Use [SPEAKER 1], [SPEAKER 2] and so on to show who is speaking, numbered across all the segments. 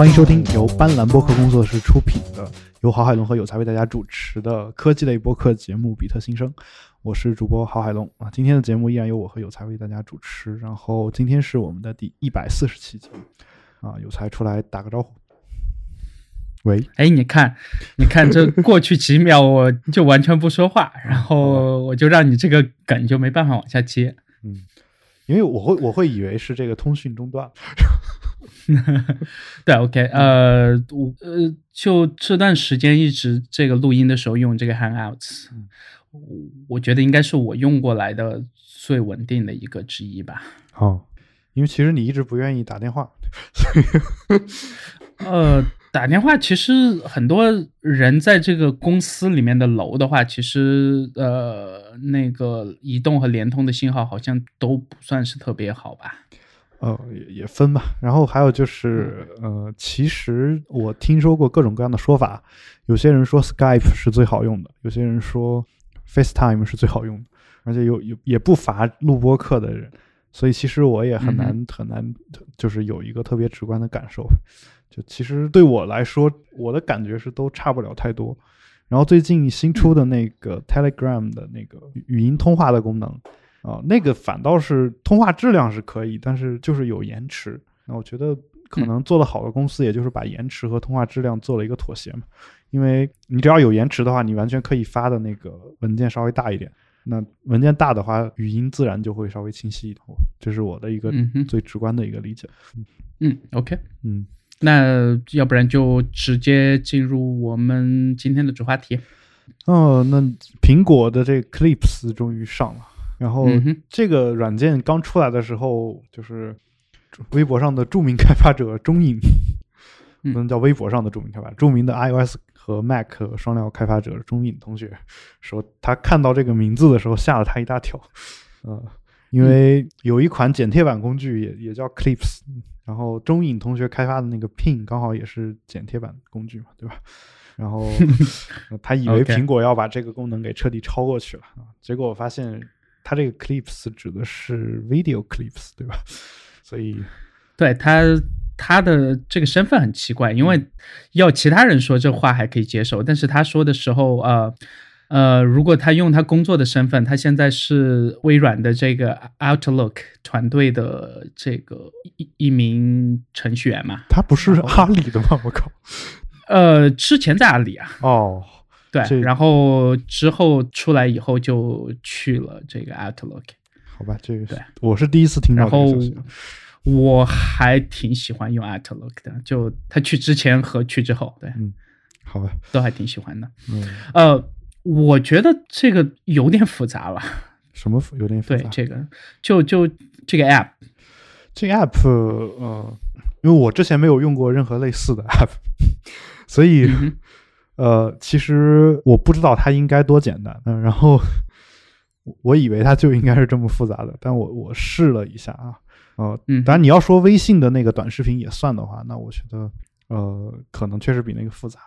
[SPEAKER 1] 欢迎收听由斑斓播客工作室出品的、由郝海龙和有才为大家主持的科技类播客节目《比特新生》。我是主播郝海龙啊，今天的节目依然由我和有才为大家主持。然后今天是我们的第一百四十期节目啊，有才出来打个招呼。喂，
[SPEAKER 2] 哎，你看，你看，这过去几秒我就完全不说话，然后我就让你这个梗就没办法往下接。
[SPEAKER 1] 嗯，因为我会我会以为是这个通讯中断。
[SPEAKER 2] 对，OK，呃，我呃，就这段时间一直这个录音的时候用这个 Hangouts，我我觉得应该是我用过来的最稳定的一个之一吧。
[SPEAKER 1] 哦，因为其实你一直不愿意打电话。
[SPEAKER 2] 呃，打电话其实很多人在这个公司里面的楼的话，其实呃，那个移动和联通的信号好像都不算是特别好吧。
[SPEAKER 1] 呃，也也分吧。然后还有就是，呃，其实我听说过各种各样的说法。有些人说 Skype 是最好用的，有些人说 FaceTime 是最好用的，而且有有也不乏录播课的人。所以其实我也很难很难，就是有一个特别直观的感受。就其实对我来说，我的感觉是都差不了太多。然后最近新出的那个 Telegram 的那个语音通话的功能。啊，那个反倒是通话质量是可以，但是就是有延迟。那我觉得可能做的好的公司，也就是把延迟和通话质量做了一个妥协嘛。因为你只要有延迟的话，你完全可以发的那个文件稍微大一点。那文件大的话，语音自然就会稍微清晰一点。这是我的一个最直观的一个理解。
[SPEAKER 2] 嗯，OK，
[SPEAKER 1] 嗯，
[SPEAKER 2] 那要不然就直接进入我们今天的主话题。
[SPEAKER 1] 哦，那苹果的这 Clips 终于上了。然后这个软件刚出来的时候，就是微博上的著名开发者中影，不能叫微博上的著名开发，著名的 iOS 和 Mac 双料开发者中影同学说，他看到这个名字的时候吓了他一大跳。呃，因为有一款剪贴板工具也也叫 Clips，然后中影同学开发的那个 Pin 刚好也是剪贴板工具嘛，对吧？然后 他以为苹果要把这个功能给彻底超过去了啊，结果我发现。它这个 clips 指的是 video clips，对吧？所以，
[SPEAKER 2] 对他他的这个身份很奇怪，因为要其他人说这话还可以接受，但是他说的时候，呃呃，如果他用他工作的身份，他现在是微软的这个 Outlook 团队的这个一一名程序员嘛？
[SPEAKER 1] 他不是阿里的吗？我靠！
[SPEAKER 2] 呃，之前在阿里啊。
[SPEAKER 1] 哦。
[SPEAKER 2] 对，然后之后出来以后就去了这个 Outlook，
[SPEAKER 1] 好吧，这个
[SPEAKER 2] 对，
[SPEAKER 1] 我是第一次听到。
[SPEAKER 2] 然后我还挺喜欢用 Outlook 的，就他去之前和去之后，对，
[SPEAKER 1] 嗯，好吧，
[SPEAKER 2] 都还挺喜欢的。嗯，呃，我觉得这个有点复杂了。
[SPEAKER 1] 什么有点复
[SPEAKER 2] 杂？对，这个就就这个 App，
[SPEAKER 1] 这个 App，呃，因为我之前没有用过任何类似的 App，所以。呃，其实我不知道它应该多简单，嗯，然后我以为它就应该是这么复杂的，但我我试了一下啊，呃，当然你要说微信的那个短视频也算的话，那我觉得呃，可能确实比那个复杂。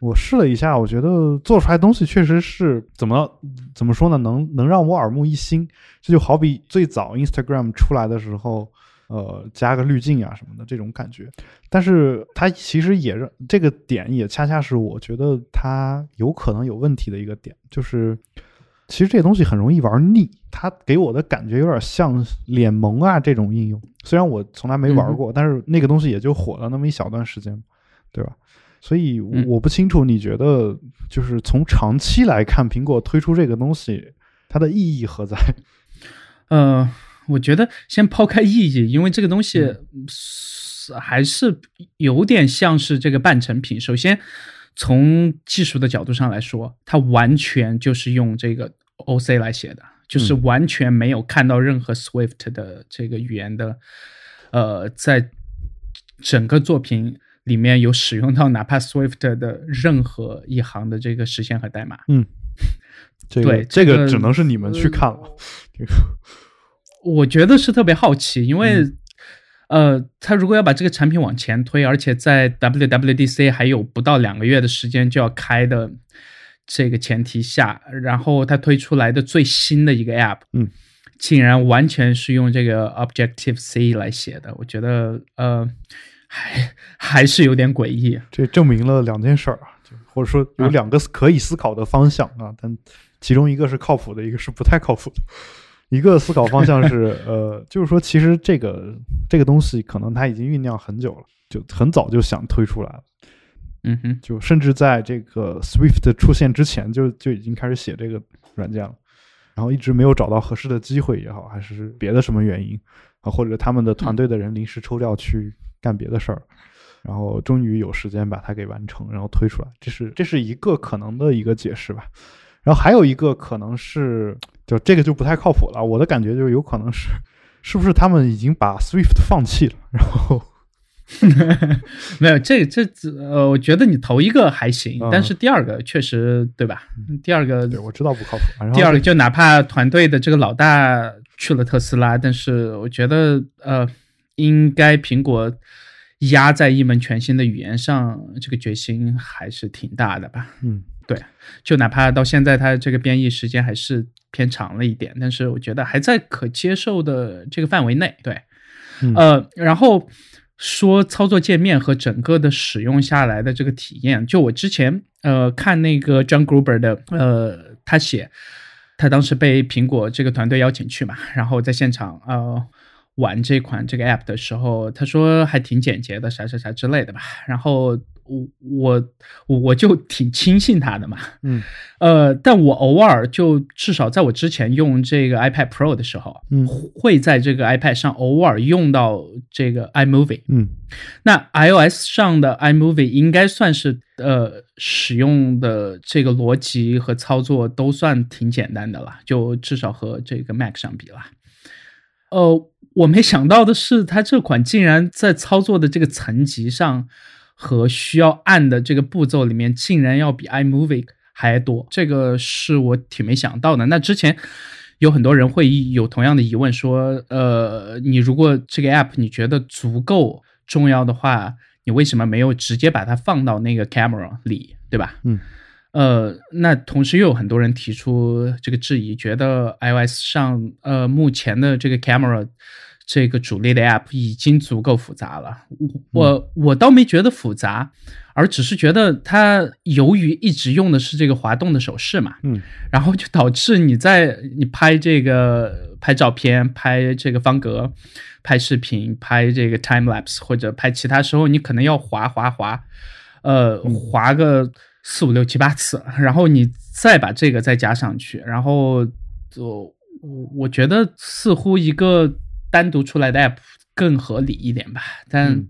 [SPEAKER 1] 我试了一下，我觉得做出来东西确实是怎么怎么说呢，能能让我耳目一新。这就好比最早 Instagram 出来的时候。呃，加个滤镜啊什么的这种感觉，但是它其实也是这个点，也恰恰是我觉得它有可能有问题的一个点，就是其实这东西很容易玩腻。它给我的感觉有点像脸萌啊这种应用，虽然我从来没玩过，但是那个东西也就火了那么一小段时间，对吧？所以我不清楚你觉得，就是从长期来看，苹果推出这个东西，它的意义何在？
[SPEAKER 2] 嗯。我觉得先抛开意义，因为这个东西还是有点像是这个半成品。首先，从技术的角度上来说，它完全就是用这个 OC 来写的，就是完全没有看到任何 Swift 的这个语言的，呃，在整个作品里面有使用到哪怕 Swift 的任何一行的这个实现和代码。
[SPEAKER 1] 嗯，
[SPEAKER 2] 对，
[SPEAKER 1] 这个只能是你们去看了。这个。
[SPEAKER 2] 我觉得是特别好奇，因为，呃，他如果要把这个产品往前推，而且在 WWDC 还有不到两个月的时间就要开的这个前提下，然后他推出来的最新的一个 App，
[SPEAKER 1] 嗯，
[SPEAKER 2] 竟然完全是用这个 Objective C 来写的，我觉得，呃，还还是有点诡异。
[SPEAKER 1] 这证明了两件事儿啊，就或者说有两个可以思考的方向啊，但其中一个是靠谱的，一个是不太靠谱的。一个思考方向是，呃，就是说，其实这个这个东西可能它已经酝酿很久了，就很早就想推出来了。
[SPEAKER 2] 嗯哼，
[SPEAKER 1] 就甚至在这个 Swift 出现之前，就就已经开始写这个软件了，然后一直没有找到合适的机会也好，还是别的什么原因啊，或者他们的团队的人临时抽调去干别的事儿，然后终于有时间把它给完成，然后推出来，这是这是一个可能的一个解释吧。然后还有一个可能是，就这个就不太靠谱了。我的感觉就是有可能是，是不是他们已经把 Swift 放弃了？然后
[SPEAKER 2] 没有这这呃，我觉得你头一个还行，但是第二个确实对吧？第二个
[SPEAKER 1] 对我知道不靠谱。
[SPEAKER 2] 第二个就哪怕团队的这个老大去了特斯拉，但是我觉得呃，应该苹果压在一门全新的语言上，这个决心还是挺大的吧？
[SPEAKER 1] 嗯。
[SPEAKER 2] 对，就哪怕到现在，它这个编译时间还是偏长了一点，但是我觉得还在可接受的这个范围内。对，呃，然后说操作界面和整个的使用下来的这个体验，就我之前呃看那个 John Gruber 的，呃，他写，他当时被苹果这个团队邀请去嘛，然后在现场呃玩这款这个 app 的时候，他说还挺简洁的，啥啥啥之类的吧，然后。我我我就挺轻信他的嘛，
[SPEAKER 1] 嗯，
[SPEAKER 2] 呃，但我偶尔就至少在我之前用这个 iPad Pro 的时候，
[SPEAKER 1] 嗯，
[SPEAKER 2] 会在这个 iPad 上偶尔用到这个 iMovie，
[SPEAKER 1] 嗯，
[SPEAKER 2] 那 iOS 上的 iMovie 应该算是呃使用的这个逻辑和操作都算挺简单的了，就至少和这个 Mac 相比了。呃，我没想到的是，它这款竟然在操作的这个层级上。和需要按的这个步骤里面，竟然要比 iMovie 还多，这个是我挺没想到的。那之前有很多人会有同样的疑问，说，呃，你如果这个 app 你觉得足够重要的话，你为什么没有直接把它放到那个 camera 里，对吧？
[SPEAKER 1] 嗯，
[SPEAKER 2] 呃，那同时又有很多人提出这个质疑，觉得 iOS 上，呃，目前的这个 camera。这个主力的 App 已经足够复杂了，我我倒没觉得复杂，而只是觉得它由于一直用的是这个滑动的手势嘛，
[SPEAKER 1] 嗯，
[SPEAKER 2] 然后就导致你在你拍这个拍照片、拍这个方格、拍视频、拍这个 time lapse 或者拍其他时候，你可能要滑滑滑，呃，滑个四五六七八次，然后你再把这个再加上去，然后就我我觉得似乎一个。单独出来的 app 更合理一点吧，但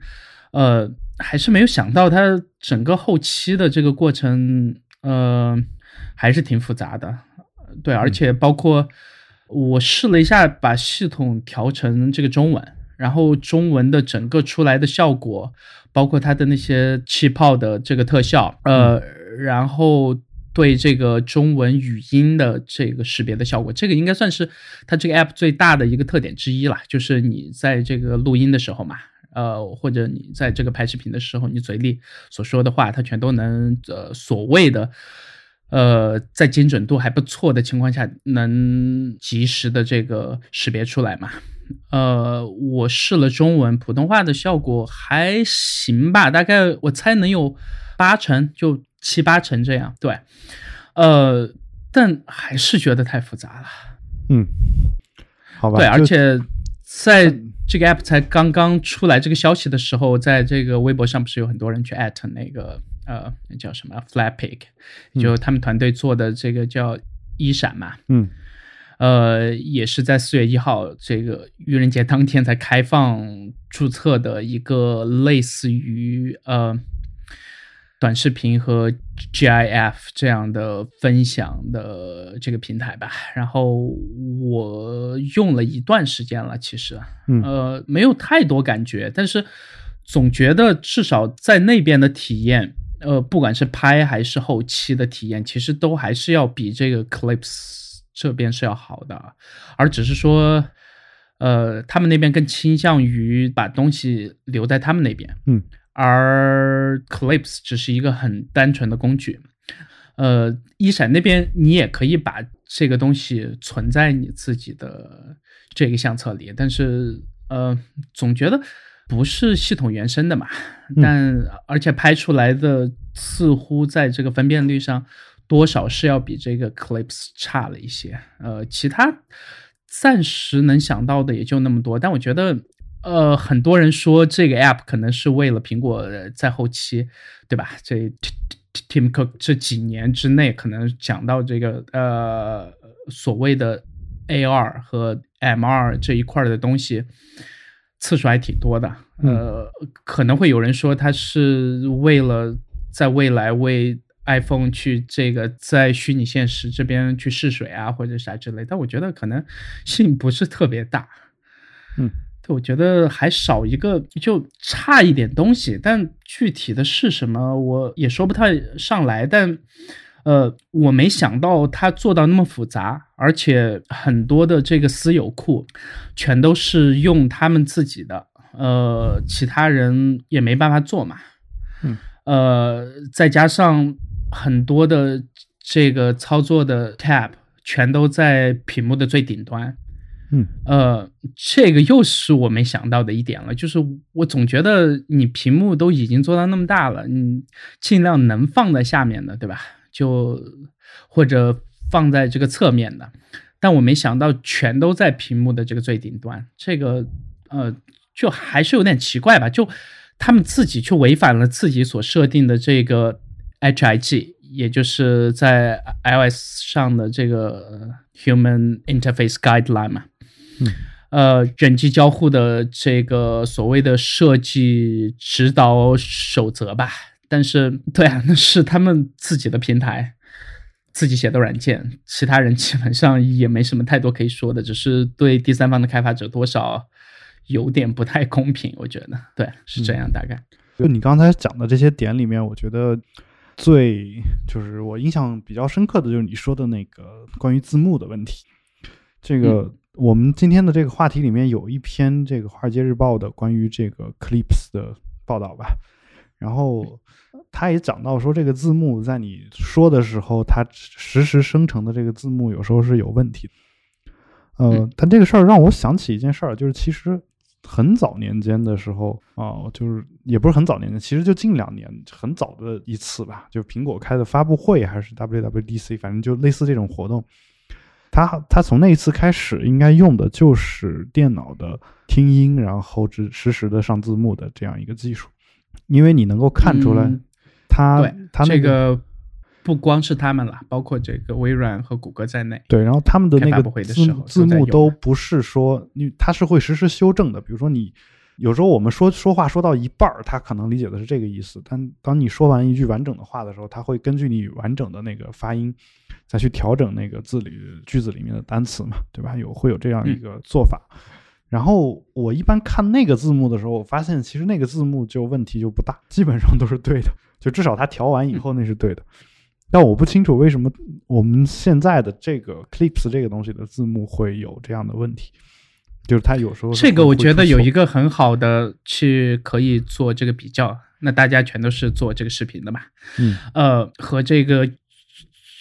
[SPEAKER 2] 呃，还是没有想到它整个后期的这个过程，呃，还是挺复杂的。对，而且包括我试了一下，把系统调成这个中文，然后中文的整个出来的效果，包括它的那些气泡的这个特效，呃，然后。对这个中文语音的这个识别的效果，这个应该算是它这个 app 最大的一个特点之一啦。就是你在这个录音的时候嘛，呃，或者你在这个拍视频的时候，你嘴里所说的话，它全都能呃所谓的呃在精准度还不错的情况下，能及时的这个识别出来嘛。呃，我试了中文普通话的效果还行吧，大概我猜能有八成就。七八成这样，对，呃，但还是觉得太复杂了。
[SPEAKER 1] 嗯，好吧。
[SPEAKER 2] 对，而且在这个 app 才刚刚出来这个消息的时候，在这个微博上不是有很多人去艾特那个呃，那叫什么 Flatpic，就他们团队做的这个叫一闪嘛。
[SPEAKER 1] 嗯，
[SPEAKER 2] 呃，也是在四月一号这个愚人节当天才开放注册的一个类似于呃。短视频和 GIF 这样的分享的这个平台吧，然后我用了一段时间了，其实，呃，没有太多感觉，但是总觉得至少在那边的体验，呃，不管是拍还是后期的体验，其实都还是要比这个 Clips 这边是要好的，而只是说，呃，他们那边更倾向于把东西留在他们那边，
[SPEAKER 1] 嗯。
[SPEAKER 2] 而 Clips 只是一个很单纯的工具，呃，一闪那边你也可以把这个东西存在你自己的这个相册里，但是呃，总觉得不是系统原生的嘛，但而且拍出来的似乎在这个分辨率上多少是要比这个 Clips 差了一些。呃，其他暂时能想到的也就那么多，但我觉得。呃，很多人说这个 app 可能是为了苹果在后期，对吧？这 Tim Cook 这几年之内可能讲到这个呃所谓的 AR 和 MR 这一块的东西次数还挺多的。呃，可能会有人说他是为了在未来为 iPhone 去这个在虚拟现实这边去试水啊，或者啥之类。但我觉得可能性不是特别大。
[SPEAKER 1] 嗯。
[SPEAKER 2] 我觉得还少一个，就差一点东西，但具体的是什么，我也说不太上来。但，呃，我没想到它做到那么复杂，而且很多的这个私有库，全都是用他们自己的，呃，其他人也没办法做嘛。
[SPEAKER 1] 嗯，
[SPEAKER 2] 呃，再加上很多的这个操作的 tab，全都在屏幕的最顶端。
[SPEAKER 1] 嗯，
[SPEAKER 2] 呃，这个又是我没想到的一点了，就是我总觉得你屏幕都已经做到那么大了，你尽量能放在下面的，对吧？就或者放在这个侧面的，但我没想到全都在屏幕的这个最顶端，这个呃，就还是有点奇怪吧？就他们自己去违反了自己所设定的这个 HIG，也就是在 iOS 上的这个 Human Interface Guideline 嘛。
[SPEAKER 1] 嗯，
[SPEAKER 2] 呃，人机交互的这个所谓的设计指导守则吧，但是，对啊，那是他们自己的平台，自己写的软件，其他人基本上也没什么太多可以说的，只是对第三方的开发者多少有点不太公平，我觉得，对，是这样，大概。
[SPEAKER 1] 就你刚才讲的这些点里面，我觉得最就是我印象比较深刻的就是你说的那个关于字幕的问题，这个。我们今天的这个话题里面有一篇这个《华尔街日报》的关于这个 Clips 的报道吧，然后他也讲到说，这个字幕在你说的时候，它实时生成的这个字幕有时候是有问题。呃，但这个事儿让我想起一件事儿，就是其实很早年间的时候啊，就是也不是很早年间，其实就近两年很早的一次吧，就苹果开的发布会还是 WWDC，反正就类似这种活动。他他从那一次开始，应该用的就是电脑的听音，然后只实时的上字幕的这样一个技术，因为你能够看出来，他他
[SPEAKER 2] 这个不光是他们了，包括这个微软和谷歌在内，
[SPEAKER 1] 对，然后他们的那个字字幕
[SPEAKER 2] 都
[SPEAKER 1] 不是说，你它是会实时修正的，比如说你。有时候我们说说话说到一半儿，他可能理解的是这个意思，但当你说完一句完整的话的时候，他会根据你完整的那个发音，再去调整那个字里句子里面的单词嘛，对吧？有会有这样一个做法。然后我一般看那个字幕的时候，我发现其实那个字幕就问题就不大，基本上都是对的，就至少它调完以后那是对的。但我不清楚为什么我们现在的这个 Clips 这个东西的字幕会有这样的问题。就是它有时候
[SPEAKER 2] 这个，我觉得有一个很好的去可以做这个比较。那大家全都是做这个视频的嘛，
[SPEAKER 1] 嗯，
[SPEAKER 2] 呃，和这个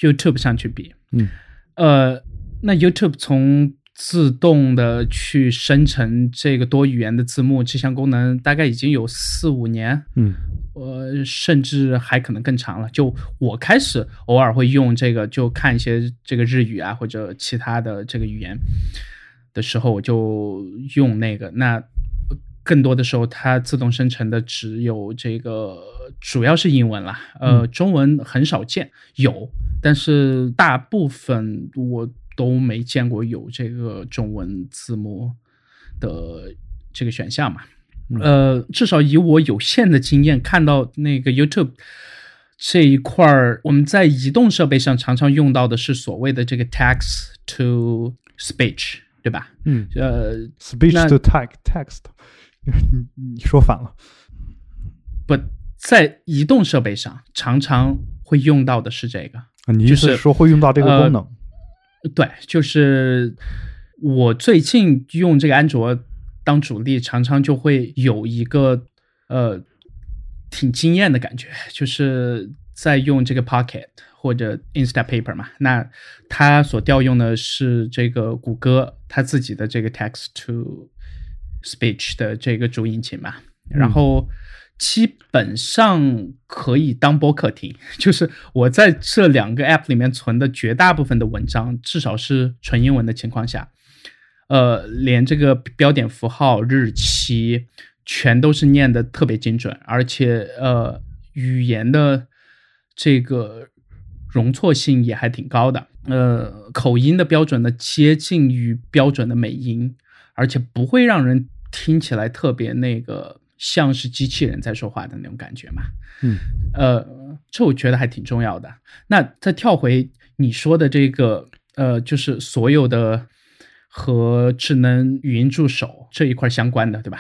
[SPEAKER 2] YouTube 上去比，
[SPEAKER 1] 嗯，
[SPEAKER 2] 呃，那 YouTube 从自动的去生成这个多语言的字幕这项功能，大概已经有四五年，
[SPEAKER 1] 嗯，
[SPEAKER 2] 呃，甚至还可能更长了。就我开始偶尔会用这个，就看一些这个日语啊或者其他的这个语言。的时候我就用那个，那更多的时候它自动生成的只有这个，主要是英文啦，呃，中文很少见，有，但是大部分我都没见过有这个中文字幕的这个选项嘛，呃，至少以我有限的经验看到那个 YouTube 这一块儿，我们在移动设备上常常用到的是所谓的这个 text to speech。对吧？
[SPEAKER 1] 嗯，
[SPEAKER 2] 呃
[SPEAKER 1] ，speech to text，你你说反了。
[SPEAKER 2] 不在移动设备上常常会用到的是这个，
[SPEAKER 1] 你就是说会用到这个功能？
[SPEAKER 2] 对，就是我最近用这个安卓当主力，常常就会有一个呃挺惊艳的感觉，就是在用这个 Pocket。或者 Instapaper 嘛，那它所调用的是这个谷歌它自己的这个 Text to Speech 的这个主引擎嘛，然后基本上可以当播客听。就是我在这两个 App 里面存的绝大部分的文章，至少是纯英文的情况下，呃，连这个标点符号、日期全都是念的特别精准，而且呃，语言的这个容错性也还挺高的。呃，口音的标准呢，接近于标准的美音，而且不会让人听起来特别那个像是机器人在说话的那种感觉嘛。
[SPEAKER 1] 嗯，
[SPEAKER 2] 呃，这我觉得还挺重要的。那再跳回你说的这个，呃，就是所有的和智能语音助手这一块相关的，对吧？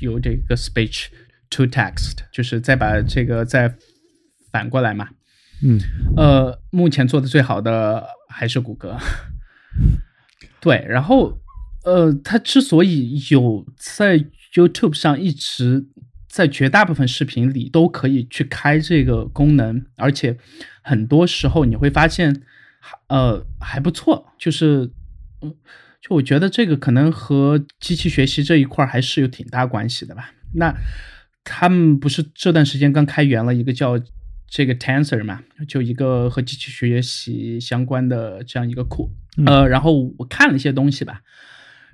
[SPEAKER 2] 有这个 speech to text，就是再把这个再反过来嘛。
[SPEAKER 1] 嗯，
[SPEAKER 2] 呃，目前做的最好的还是谷歌。对，然后，呃，它之所以有在 YouTube 上一直在绝大部分视频里都可以去开这个功能，而且很多时候你会发现，呃，还不错。就是，嗯，就我觉得这个可能和机器学习这一块还是有挺大关系的吧。那他们不是这段时间刚开源了一个叫。这个 Tensor 嘛，就一个和机器学习相关的这样一个库，呃，然后我看了一些东西吧，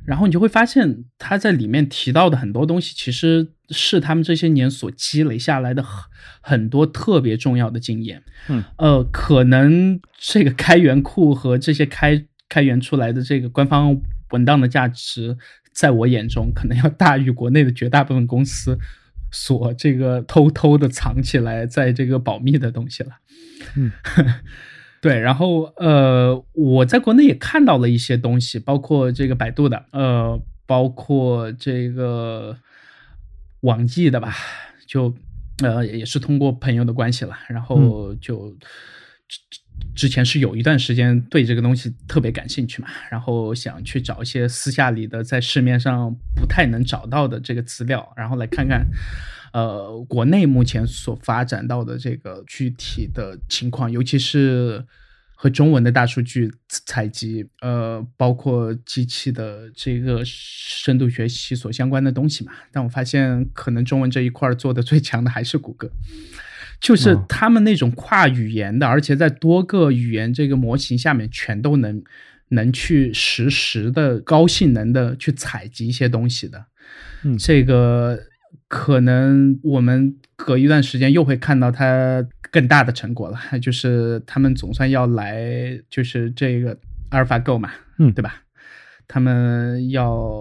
[SPEAKER 2] 然后你就会发现他在里面提到的很多东西，其实是他们这些年所积累下来的很很多特别重要的经验。
[SPEAKER 1] 嗯，
[SPEAKER 2] 呃，可能这个开源库和这些开开源出来的这个官方文档的价值，在我眼中可能要大于国内的绝大部分公司。所这个偷偷的藏起来，在这个保密的东西了，
[SPEAKER 1] 嗯，
[SPEAKER 2] 对，然后呃，我在国内也看到了一些东西，包括这个百度的，呃，包括这个网易的吧，就呃也是通过朋友的关系了，然后就。之前是有一段时间对这个东西特别感兴趣嘛，然后想去找一些私下里的在市面上不太能找到的这个资料，然后来看看，呃，国内目前所发展到的这个具体的情况，尤其是和中文的大数据采集，呃，包括机器的这个深度学习所相关的东西嘛。但我发现，可能中文这一块做的最强的还是谷歌。就是他们那种跨语言的，而且在多个语言这个模型下面全都能能去实时的高性能的去采集一些东西的，
[SPEAKER 1] 嗯，
[SPEAKER 2] 这个可能我们隔一段时间又会看到它更大的成果了。就是他们总算要来，就是这个阿尔法 Go 嘛，
[SPEAKER 1] 嗯，
[SPEAKER 2] 对吧？他们要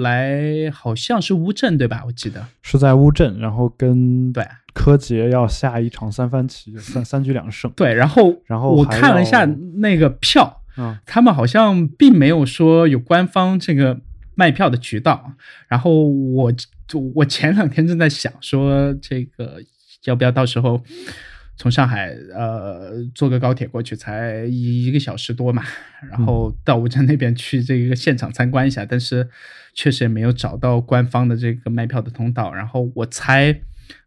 [SPEAKER 2] 来，好像是乌镇对吧？我记得
[SPEAKER 1] 是在乌镇，然后跟
[SPEAKER 2] 对。
[SPEAKER 1] 柯洁要下一场三番棋，三 三局两胜。
[SPEAKER 2] 对，然后
[SPEAKER 1] 然后
[SPEAKER 2] 我看了一下那个票，
[SPEAKER 1] 嗯，
[SPEAKER 2] 他们好像并没有说有官方这个卖票的渠道。然后我我前两天正在想说，这个要不要到时候从上海呃坐个高铁过去，才一个小时多嘛，然后到乌镇那边去这个现场参观一下。但是确实也没有找到官方的这个卖票的通道。然后我猜。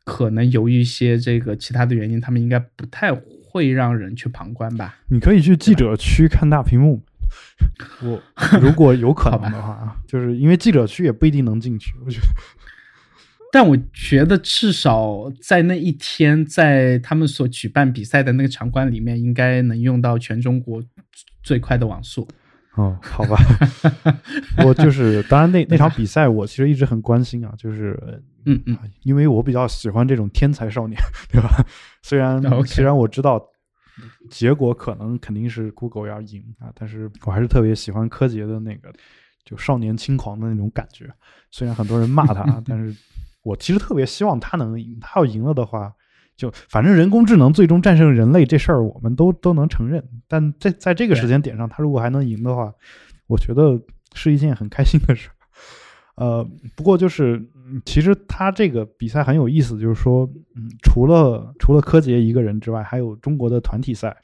[SPEAKER 2] 可能由于一些这个其他的原因，他们应该不太会让人去旁观吧？
[SPEAKER 1] 你可以去记者区看大屏幕。我如果有可 能的话啊，就是因为记者区也不一定能进去，我觉得。
[SPEAKER 2] 但我觉得至少在那一天，在他们所举办比赛的那个场馆里面，应该能用到全中国最快的网速。
[SPEAKER 1] 哦，好吧，我就是当然那那场比赛，我其实一直很关心啊，就是
[SPEAKER 2] 嗯嗯，
[SPEAKER 1] 因为我比较喜欢这种天才少年，对吧？虽然虽然我知道结果可能肯定是 Google 要赢啊，但是我还是特别喜欢柯洁的那个就少年轻狂的那种感觉。虽然很多人骂他，但是我其实特别希望他能赢。他要赢了的话。就反正人工智能最终战胜人类这事儿，我们都都能承认。但在在这个时间点上，他如果还能赢的话，我觉得是一件很开心的事。呃，不过就是其实他这个比赛很有意思，就是说，嗯，除了除了柯洁一个人之外，还有中国的团体赛，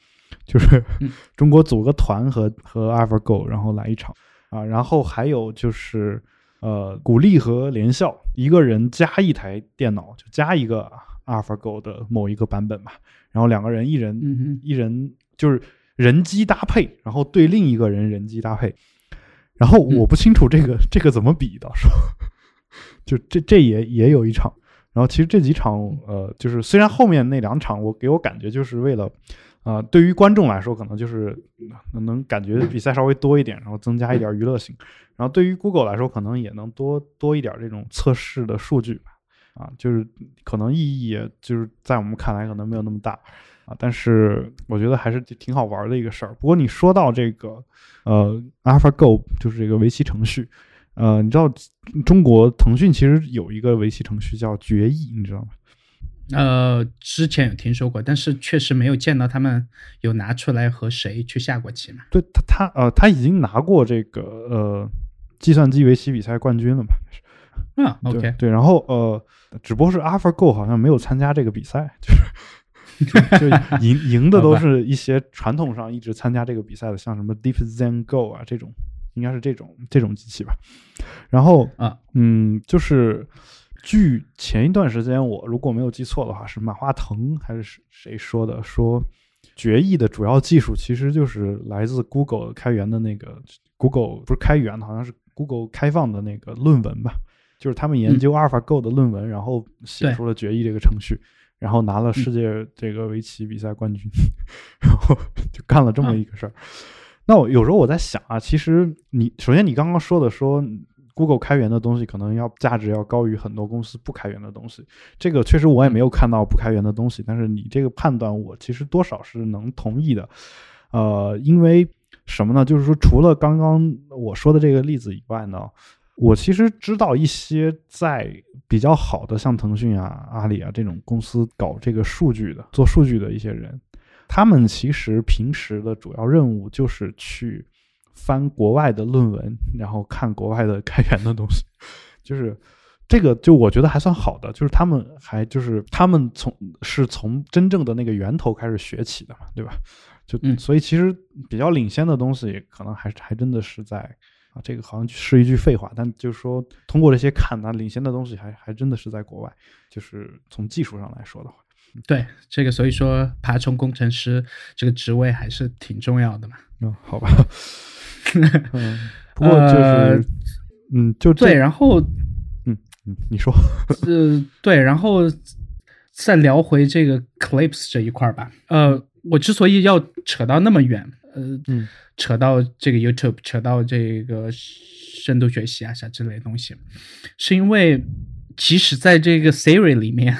[SPEAKER 1] 就是中国组个团和和 AlphaGo，然后来一场啊。然后还有就是呃，鼓励和联校一个人加一台电脑，就加一个。AlphaGo 的某一个版本吧，然后两个人一人一人就是人机搭配，然后对另一个人人机搭配，然后我不清楚这个这个怎么比到时候 就这这也也有一场。然后其实这几场，呃，就是虽然后面那两场我给我感觉就是为了，啊，对于观众来说可能就是能感觉比赛稍微多一点，然后增加一点娱乐性。然后对于 Google 来说可能也能多多一点这种测试的数据吧，啊，就是可能意义也就是在我们看来可能没有那么大，啊，但是我觉得还是挺好玩的一个事儿。不过你说到这个，呃，AlphaGo 就是这个围棋程序。呃，你知道中国腾讯其实有一个围棋程序叫决议，你知道吗？
[SPEAKER 2] 呃，之前有听说过，但是确实没有见到他们有拿出来和谁去下过棋嘛。
[SPEAKER 1] 对他，他呃，他已经拿过这个呃计算机围棋比赛冠军了嘛？
[SPEAKER 2] 嗯，OK，
[SPEAKER 1] 对，然后呃，只不过是 AlphaGo 好像没有参加这个比赛，就是 就赢赢的都是一些传统上一直参加这个比赛的，像什么 Deep Zen Go 啊这种。应该是这种这种机器吧，然后
[SPEAKER 2] 啊，
[SPEAKER 1] 嗯，就是据前一段时间我如果没有记错的话，是马化腾还是谁说的？说决议的主要技术其实就是来自 Google 开源的那个 Google 不是开源的，好像是 Google 开放的那个论文吧，就是他们研究 AlphaGo 的论文，然后写出了决议这个程序，然后拿了世界这个围棋比赛冠军，然后就干了这么一个事儿。那我有时候我在想啊，其实你首先你刚刚说的说，Google 开源的东西可能要价值要高于很多公司不开源的东西，这个确实我也没有看到不开源的东西，但是你这个判断我其实多少是能同意的，呃，因为什么呢？就是说除了刚刚我说的这个例子以外呢，我其实知道一些在比较好的像腾讯啊、阿里啊这种公司搞这个数据的、做数据的一些人。他们其实平时的主要任务就是去翻国外的论文，然后看国外的开源的东西，就是这个就我觉得还算好的，就是他们还就是他们从是从真正的那个源头开始学起的嘛，对吧？就所以其实比较领先的东西，可能还还真的是在啊，这个好像是一句废话，但就是说通过这些看，它领先的东西还还真的是在国外，就是从技术上来说的话。
[SPEAKER 2] 对这个，所以说爬虫工程师这个职位还是挺重要的嘛。
[SPEAKER 1] 嗯，好吧。嗯，不过就是，嗯，就
[SPEAKER 2] 对，然后，
[SPEAKER 1] 嗯嗯，你说，
[SPEAKER 2] 呃，对，然后再聊回这个 Clips 这一块吧。呃，我之所以要扯到那么远，呃，
[SPEAKER 1] 嗯，
[SPEAKER 2] 扯到这个 YouTube，扯到这个深度学习啊啥之类的东西，是因为即使在这个 Siri 里面。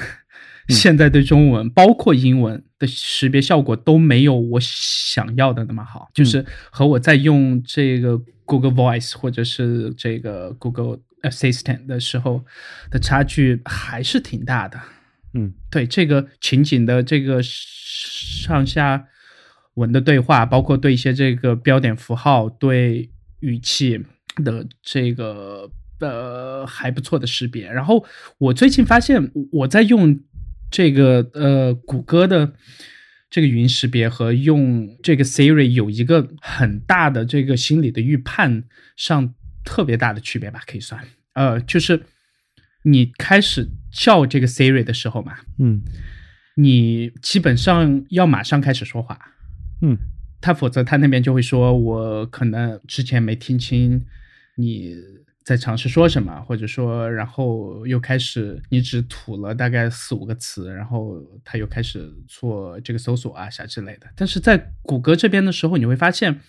[SPEAKER 2] 现在对中文，包括英文的识别效果都没有我想要的那么好，就是和我在用这个 Google Voice 或者是这个 Google Assistant 的时候的差距还是挺大的。
[SPEAKER 1] 嗯，
[SPEAKER 2] 对这个情景的这个上下文的对话，包括对一些这个标点符号、对语气的这个呃还不错的识别。然后我最近发现我在用。这个呃，谷歌的这个语音识别和用这个 Siri 有一个很大的这个心理的预判上特别大的区别吧，可以算。呃，就是你开始叫这个 Siri 的时候嘛，
[SPEAKER 1] 嗯，
[SPEAKER 2] 你基本上要马上开始说话，
[SPEAKER 1] 嗯，
[SPEAKER 2] 他否则他那边就会说，我可能之前没听清你。在尝试说什么，或者说，然后又开始，你只吐了大概四五个词，然后他又开始做这个搜索啊啥之类的。但是在谷歌这边的时候，你会发现，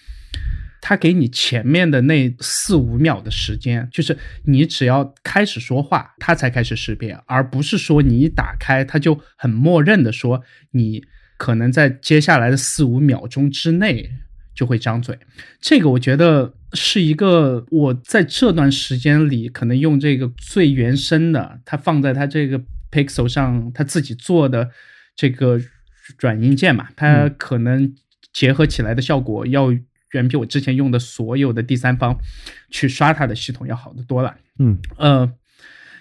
[SPEAKER 2] 他给你前面的那四五秒的时间，就是你只要开始说话，他才开始识别，而不是说你一打开，他就很默认的说你可能在接下来的四五秒钟之内就会张嘴。这个我觉得。是一个我在这段时间里可能用这个最原生的，它放在它这个 Pixel 上，它自己做的这个软硬件嘛，它可能结合起来的效果要远比我之前用的所有的第三方去刷它的系统要好得多了。
[SPEAKER 1] 嗯，
[SPEAKER 2] 呃，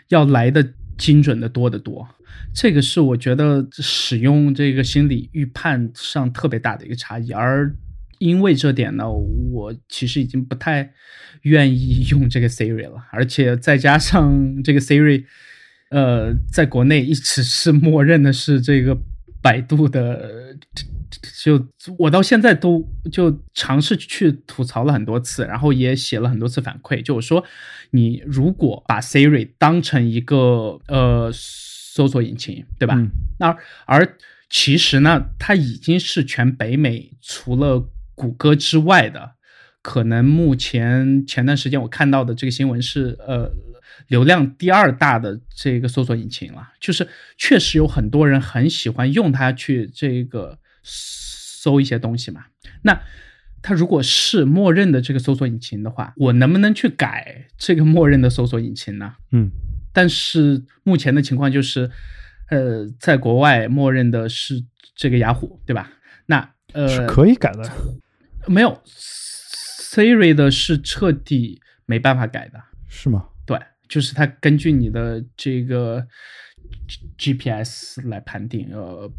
[SPEAKER 2] 要来的精准的多得多。这个是我觉得使用这个心理预判上特别大的一个差异，而。因为这点呢，我其实已经不太愿意 用这个 Siri 了，而且再加上这个 Siri，呃，在国内一直是默认的是这个百度的就我到现在都就尝试去吐槽了很多次，然后也写了很多次反馈，就我说，你如果把 Siri 当成一个呃搜索引擎，对吧？那而其实呢，它已经是全北美除了谷歌之外的，可能目前前段时间我看到的这个新闻是呃。流量第二大的这个搜索引擎了，就是确实有很多人很喜欢用它去这个搜一些东西嘛。那它如果是默认的这个搜索引擎的话，我能不能去改这个默认的搜索引擎呢？
[SPEAKER 1] 嗯，
[SPEAKER 2] 但是目前的情况就是，呃，在国外默认的是这个雅虎，对吧？那呃
[SPEAKER 1] 是可以改的，
[SPEAKER 2] 没有 Siri 的是彻底没办法改的，
[SPEAKER 1] 是吗？
[SPEAKER 2] 对就是它根据你的这个 GPS 来判定，呃，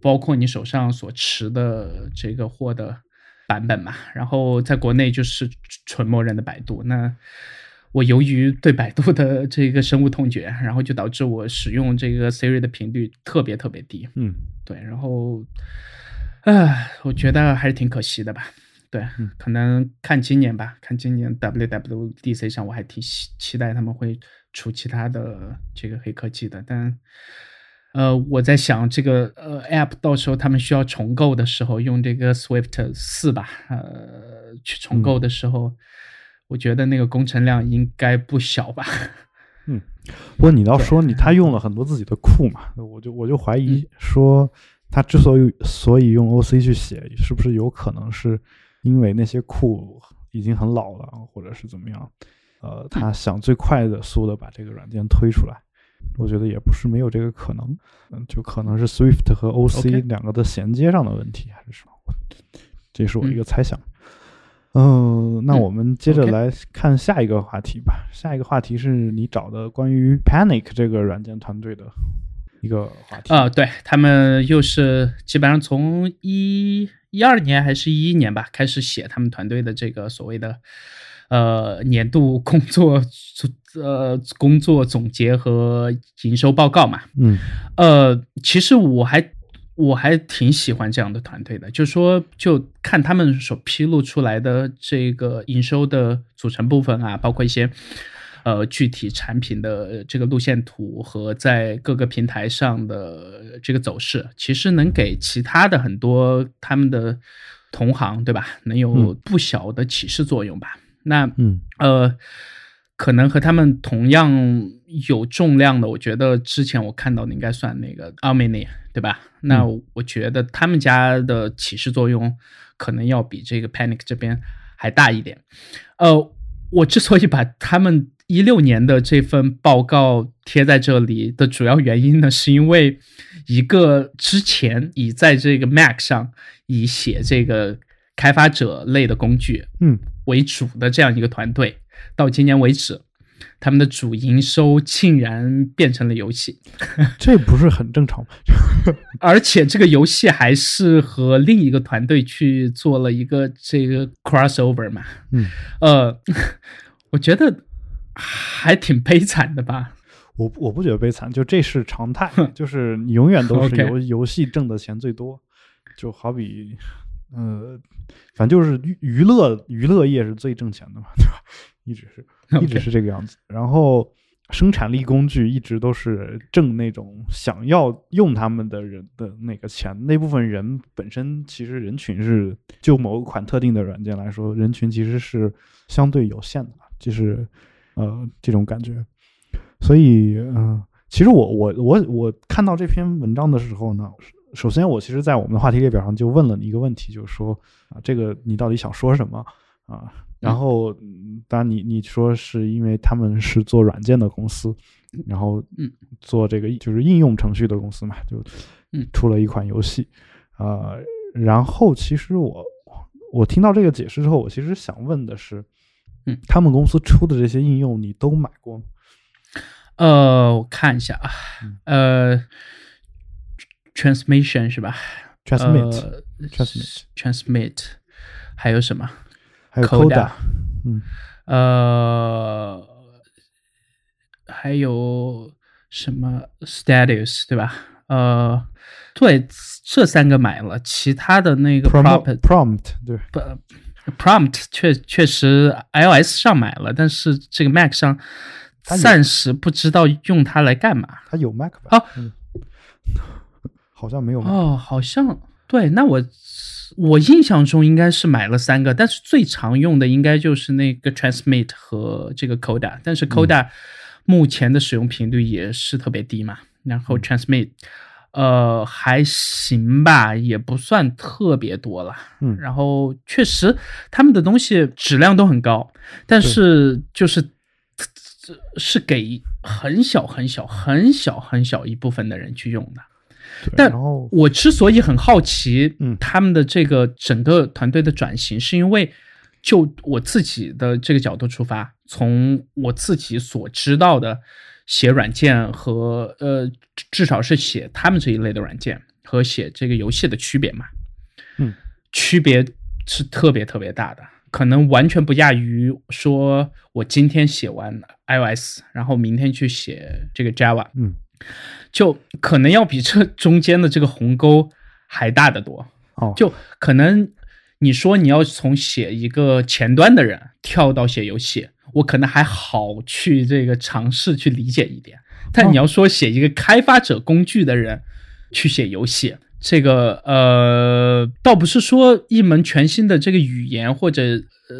[SPEAKER 2] 包括你手上所持的这个货的版本嘛。然后在国内就是纯默认的百度。那我由于对百度的这个深恶痛绝，然后就导致我使用这个 Siri 的频率特别特别低。
[SPEAKER 1] 嗯，
[SPEAKER 2] 对。然后，唉，我觉得还是挺可惜的吧。对，可能看今年吧，看今年 WWDC 上，我还挺期期待他们会出其他的这个黑科技的。但，呃，我在想这个呃 App 到时候他们需要重构的时候，用这个 Swift 四吧，呃，去重构的时候，我觉得那个工程量应该不小吧。
[SPEAKER 1] 嗯，不过你要说你他用了很多自己的库嘛，我就我就怀疑说他之所以所以用 OC 去写，是不是有可能是？因为那些库已经很老了，或者是怎么样，呃，他想最快的速的把这个软件推出来，我觉得也不是没有这个可能，嗯，就可能是 Swift 和 OC 两个的衔接上的问题，还是什么？这是我一个猜想。嗯，那我们接着来看下一个话题吧。下一个话题是你找的关于 Panic 这个软件团队的一个话题
[SPEAKER 2] 啊，对他们又是基本上从一。一二年还是一一年吧，开始写他们团队的这个所谓的呃年度工作呃工作总结和营收报告嘛。
[SPEAKER 1] 嗯，
[SPEAKER 2] 呃，其实我还我还挺喜欢这样的团队的，就说就看他们所披露出来的这个营收的组成部分啊，包括一些。呃，具体产品的这个路线图和在各个平台上的这个走势，其实能给其他的很多他们的同行，对吧？能有不小的启示作用吧？那，
[SPEAKER 1] 嗯，
[SPEAKER 2] 呃，可能和他们同样有重量的，我觉得之前我看到的应该算那个 a r m i n i 对吧？那我觉得他们家的启示作用可能要比这个 Panic 这边还大一点。呃，我之所以把他们一六年的这份报告贴在这里的主要原因呢，是因为一个之前已在这个 Mac 上以写这个开发者类的工具，
[SPEAKER 1] 嗯
[SPEAKER 2] 为主的这样一个团队，到今年为止，他们的主营收竟然变成了游戏，
[SPEAKER 1] 这不是很正常吗？
[SPEAKER 2] 而且这个游戏还是和另一个团队去做了一个这个 crossover 嘛，
[SPEAKER 1] 嗯
[SPEAKER 2] 呃，我觉得。还挺悲惨的吧？
[SPEAKER 1] 我我不觉得悲惨，就这是常态，就是你永远都是 游游戏挣的钱最多，就好比，呃，反正就是娱乐娱乐业是最挣钱的嘛，对吧？一直是一直是这个样子。然后生产力工具一直都是挣那种想要用他们的人的那个钱，那部分人本身其实人群是就某款特定的软件来说，人群其实是相对有限的，就是。呃，这种感觉，所以，嗯，其实我我我我看到这篇文章的时候呢，首先我其实，在我们的话题列表上就问了你一个问题，就是说啊，这个你到底想说什么啊？然后，当然你你说是因为他们是做软件的公司，然后做这个就是应用程序的公司嘛，就出了一款游戏，啊，然后其实我我听到这个解释之后，我其实想问的是。
[SPEAKER 2] 嗯，
[SPEAKER 1] 他们公司出的这些应用你都买过吗？
[SPEAKER 2] 呃，我看一下啊，呃，transmission 是吧
[SPEAKER 1] ？transmit，transmit，transmit，
[SPEAKER 2] 还有什么？
[SPEAKER 1] 还有 coda，
[SPEAKER 2] 嗯，呃，还有什么 status 对吧？呃，对，这三个买了，其他的那个
[SPEAKER 1] prompt prompt 对
[SPEAKER 2] 不 prompt 确确实 iOS 上买了，但是这个 Mac 上暂时不知道用它来干嘛。
[SPEAKER 1] 它有 Mac
[SPEAKER 2] 吧？
[SPEAKER 1] 啊，好像没有
[SPEAKER 2] 哦，好像对。那我我印象中应该是买了三个，但是最常用的应该就是那个 Transmit 和这个 Coda，但是 Coda 目前的使用频率也是特别低嘛。然后 Transmit。呃，还行吧，也不算特别多了。
[SPEAKER 1] 嗯，
[SPEAKER 2] 然后确实他们的东西质量都很高，但是就是是给很小很小很小很小一部分的人去用的。但我之所以很好奇，
[SPEAKER 1] 嗯，
[SPEAKER 2] 他们的这个整个团队的转型，是因为就我自己的这个角度出发，从我自己所知道的。写软件和呃，至少是写他们这一类的软件和写这个游戏的区别嘛，
[SPEAKER 1] 嗯，
[SPEAKER 2] 区别是特别特别大的，可能完全不亚于说我今天写完 iOS，然后明天去写这个 Java，
[SPEAKER 1] 嗯，
[SPEAKER 2] 就可能要比这 中间的这个鸿沟还大得多。
[SPEAKER 1] 哦，
[SPEAKER 2] 就可能你说你要从写一个前端的人跳到写游戏。我可能还好去这个尝试去理解一点，但你要说写一个开发者工具的人去写游戏，这个呃，倒不是说一门全新的这个语言，或者呃，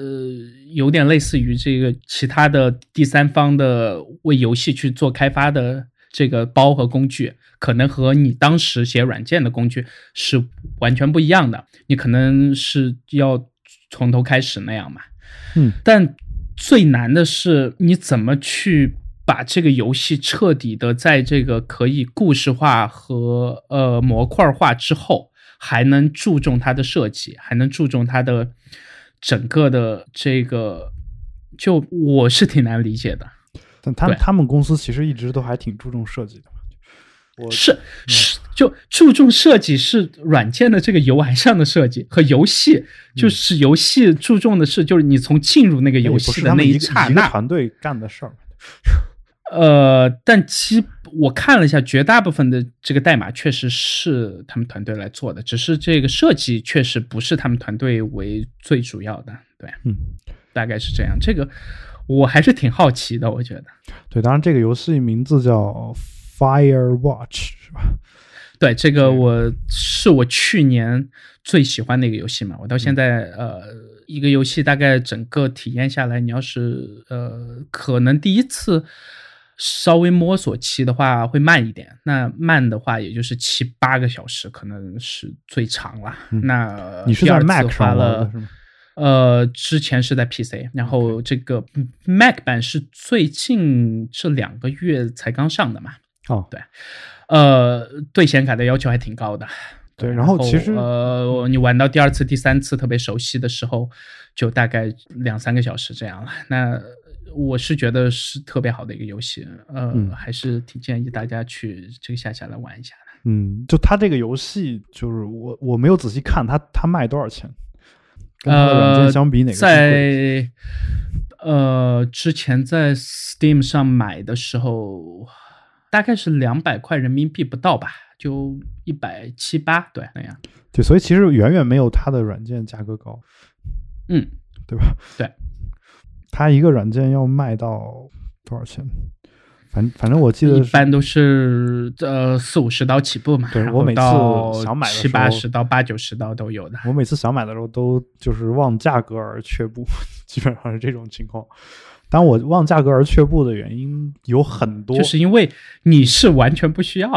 [SPEAKER 2] 有点类似于这个其他的第三方的为游戏去做开发的这个包和工具，可能和你当时写软件的工具是完全不一样的，你可能是要从头开始那样嘛，
[SPEAKER 1] 嗯，
[SPEAKER 2] 但。最难的是你怎么去把这个游戏彻底的在这个可以故事化和呃模块化之后，还能注重它的设计，还能注重它的整个的这个，就我是挺难理解的。
[SPEAKER 1] 但他们他们公司其实一直都还挺注重设计的。
[SPEAKER 2] 是是，就注重设计是软件的这个 UI 上的设计和游戏，就是游戏注重的是，就是你从进入那个游戏的那
[SPEAKER 1] 一
[SPEAKER 2] 刹那，
[SPEAKER 1] 团队干的事儿。
[SPEAKER 2] 呃，但其我看了一下，绝大部分的这个代码确实是他们团队来做的，只是这个设计确实不是他们团队为最主要的。对，
[SPEAKER 1] 嗯，
[SPEAKER 2] 大概是这样。这个我还是挺好奇的，我觉得。
[SPEAKER 1] 对，当然这个游戏名字叫。Firewatch 是吧？
[SPEAKER 2] 对，这个我是我去年最喜欢的一个游戏嘛。我到现在呃，一个游戏大概整个体验下来，你要是呃，可能第一次稍微摸索期的话会慢一点，那慢的话也就是七八个小时，可能是最长了。那
[SPEAKER 1] 你是在 Mac 上
[SPEAKER 2] 了？呃，之前是在 PC，然后这个 Mac 版是最近这两个月才刚上的嘛。
[SPEAKER 1] 哦，
[SPEAKER 2] 对，呃，对显卡的要求还挺高的。
[SPEAKER 1] 对，
[SPEAKER 2] 然
[SPEAKER 1] 后其实
[SPEAKER 2] 呃，你玩到第二次、第三次特别熟悉的时候，就大概两三个小时这样了。那我是觉得是特别好的一个游戏，呃，还是挺建议大家去这个下下来玩一下的。
[SPEAKER 1] 嗯，就它这个游戏，就是我我没有仔细看它它卖多少钱，
[SPEAKER 2] 跟它
[SPEAKER 1] 的软件相比哪个
[SPEAKER 2] 在呃之前在 Steam 上买的时候。大概是两百块人民币不到吧，就一百七八，对那样。
[SPEAKER 1] 对，所以其实远远没有它的软件价格高，
[SPEAKER 2] 嗯，
[SPEAKER 1] 对吧？
[SPEAKER 2] 对，
[SPEAKER 1] 它一个软件要卖到多少钱？反反正我记得
[SPEAKER 2] 一般都是呃四五十刀起步嘛。
[SPEAKER 1] 对我每次想买
[SPEAKER 2] 七八十刀、八九十刀都有的。
[SPEAKER 1] 我每次想买的时候都就是望价格而却步，基本上是这种情况。当我望价格而却步的原因有很多，
[SPEAKER 2] 就是因为你是完全不需要。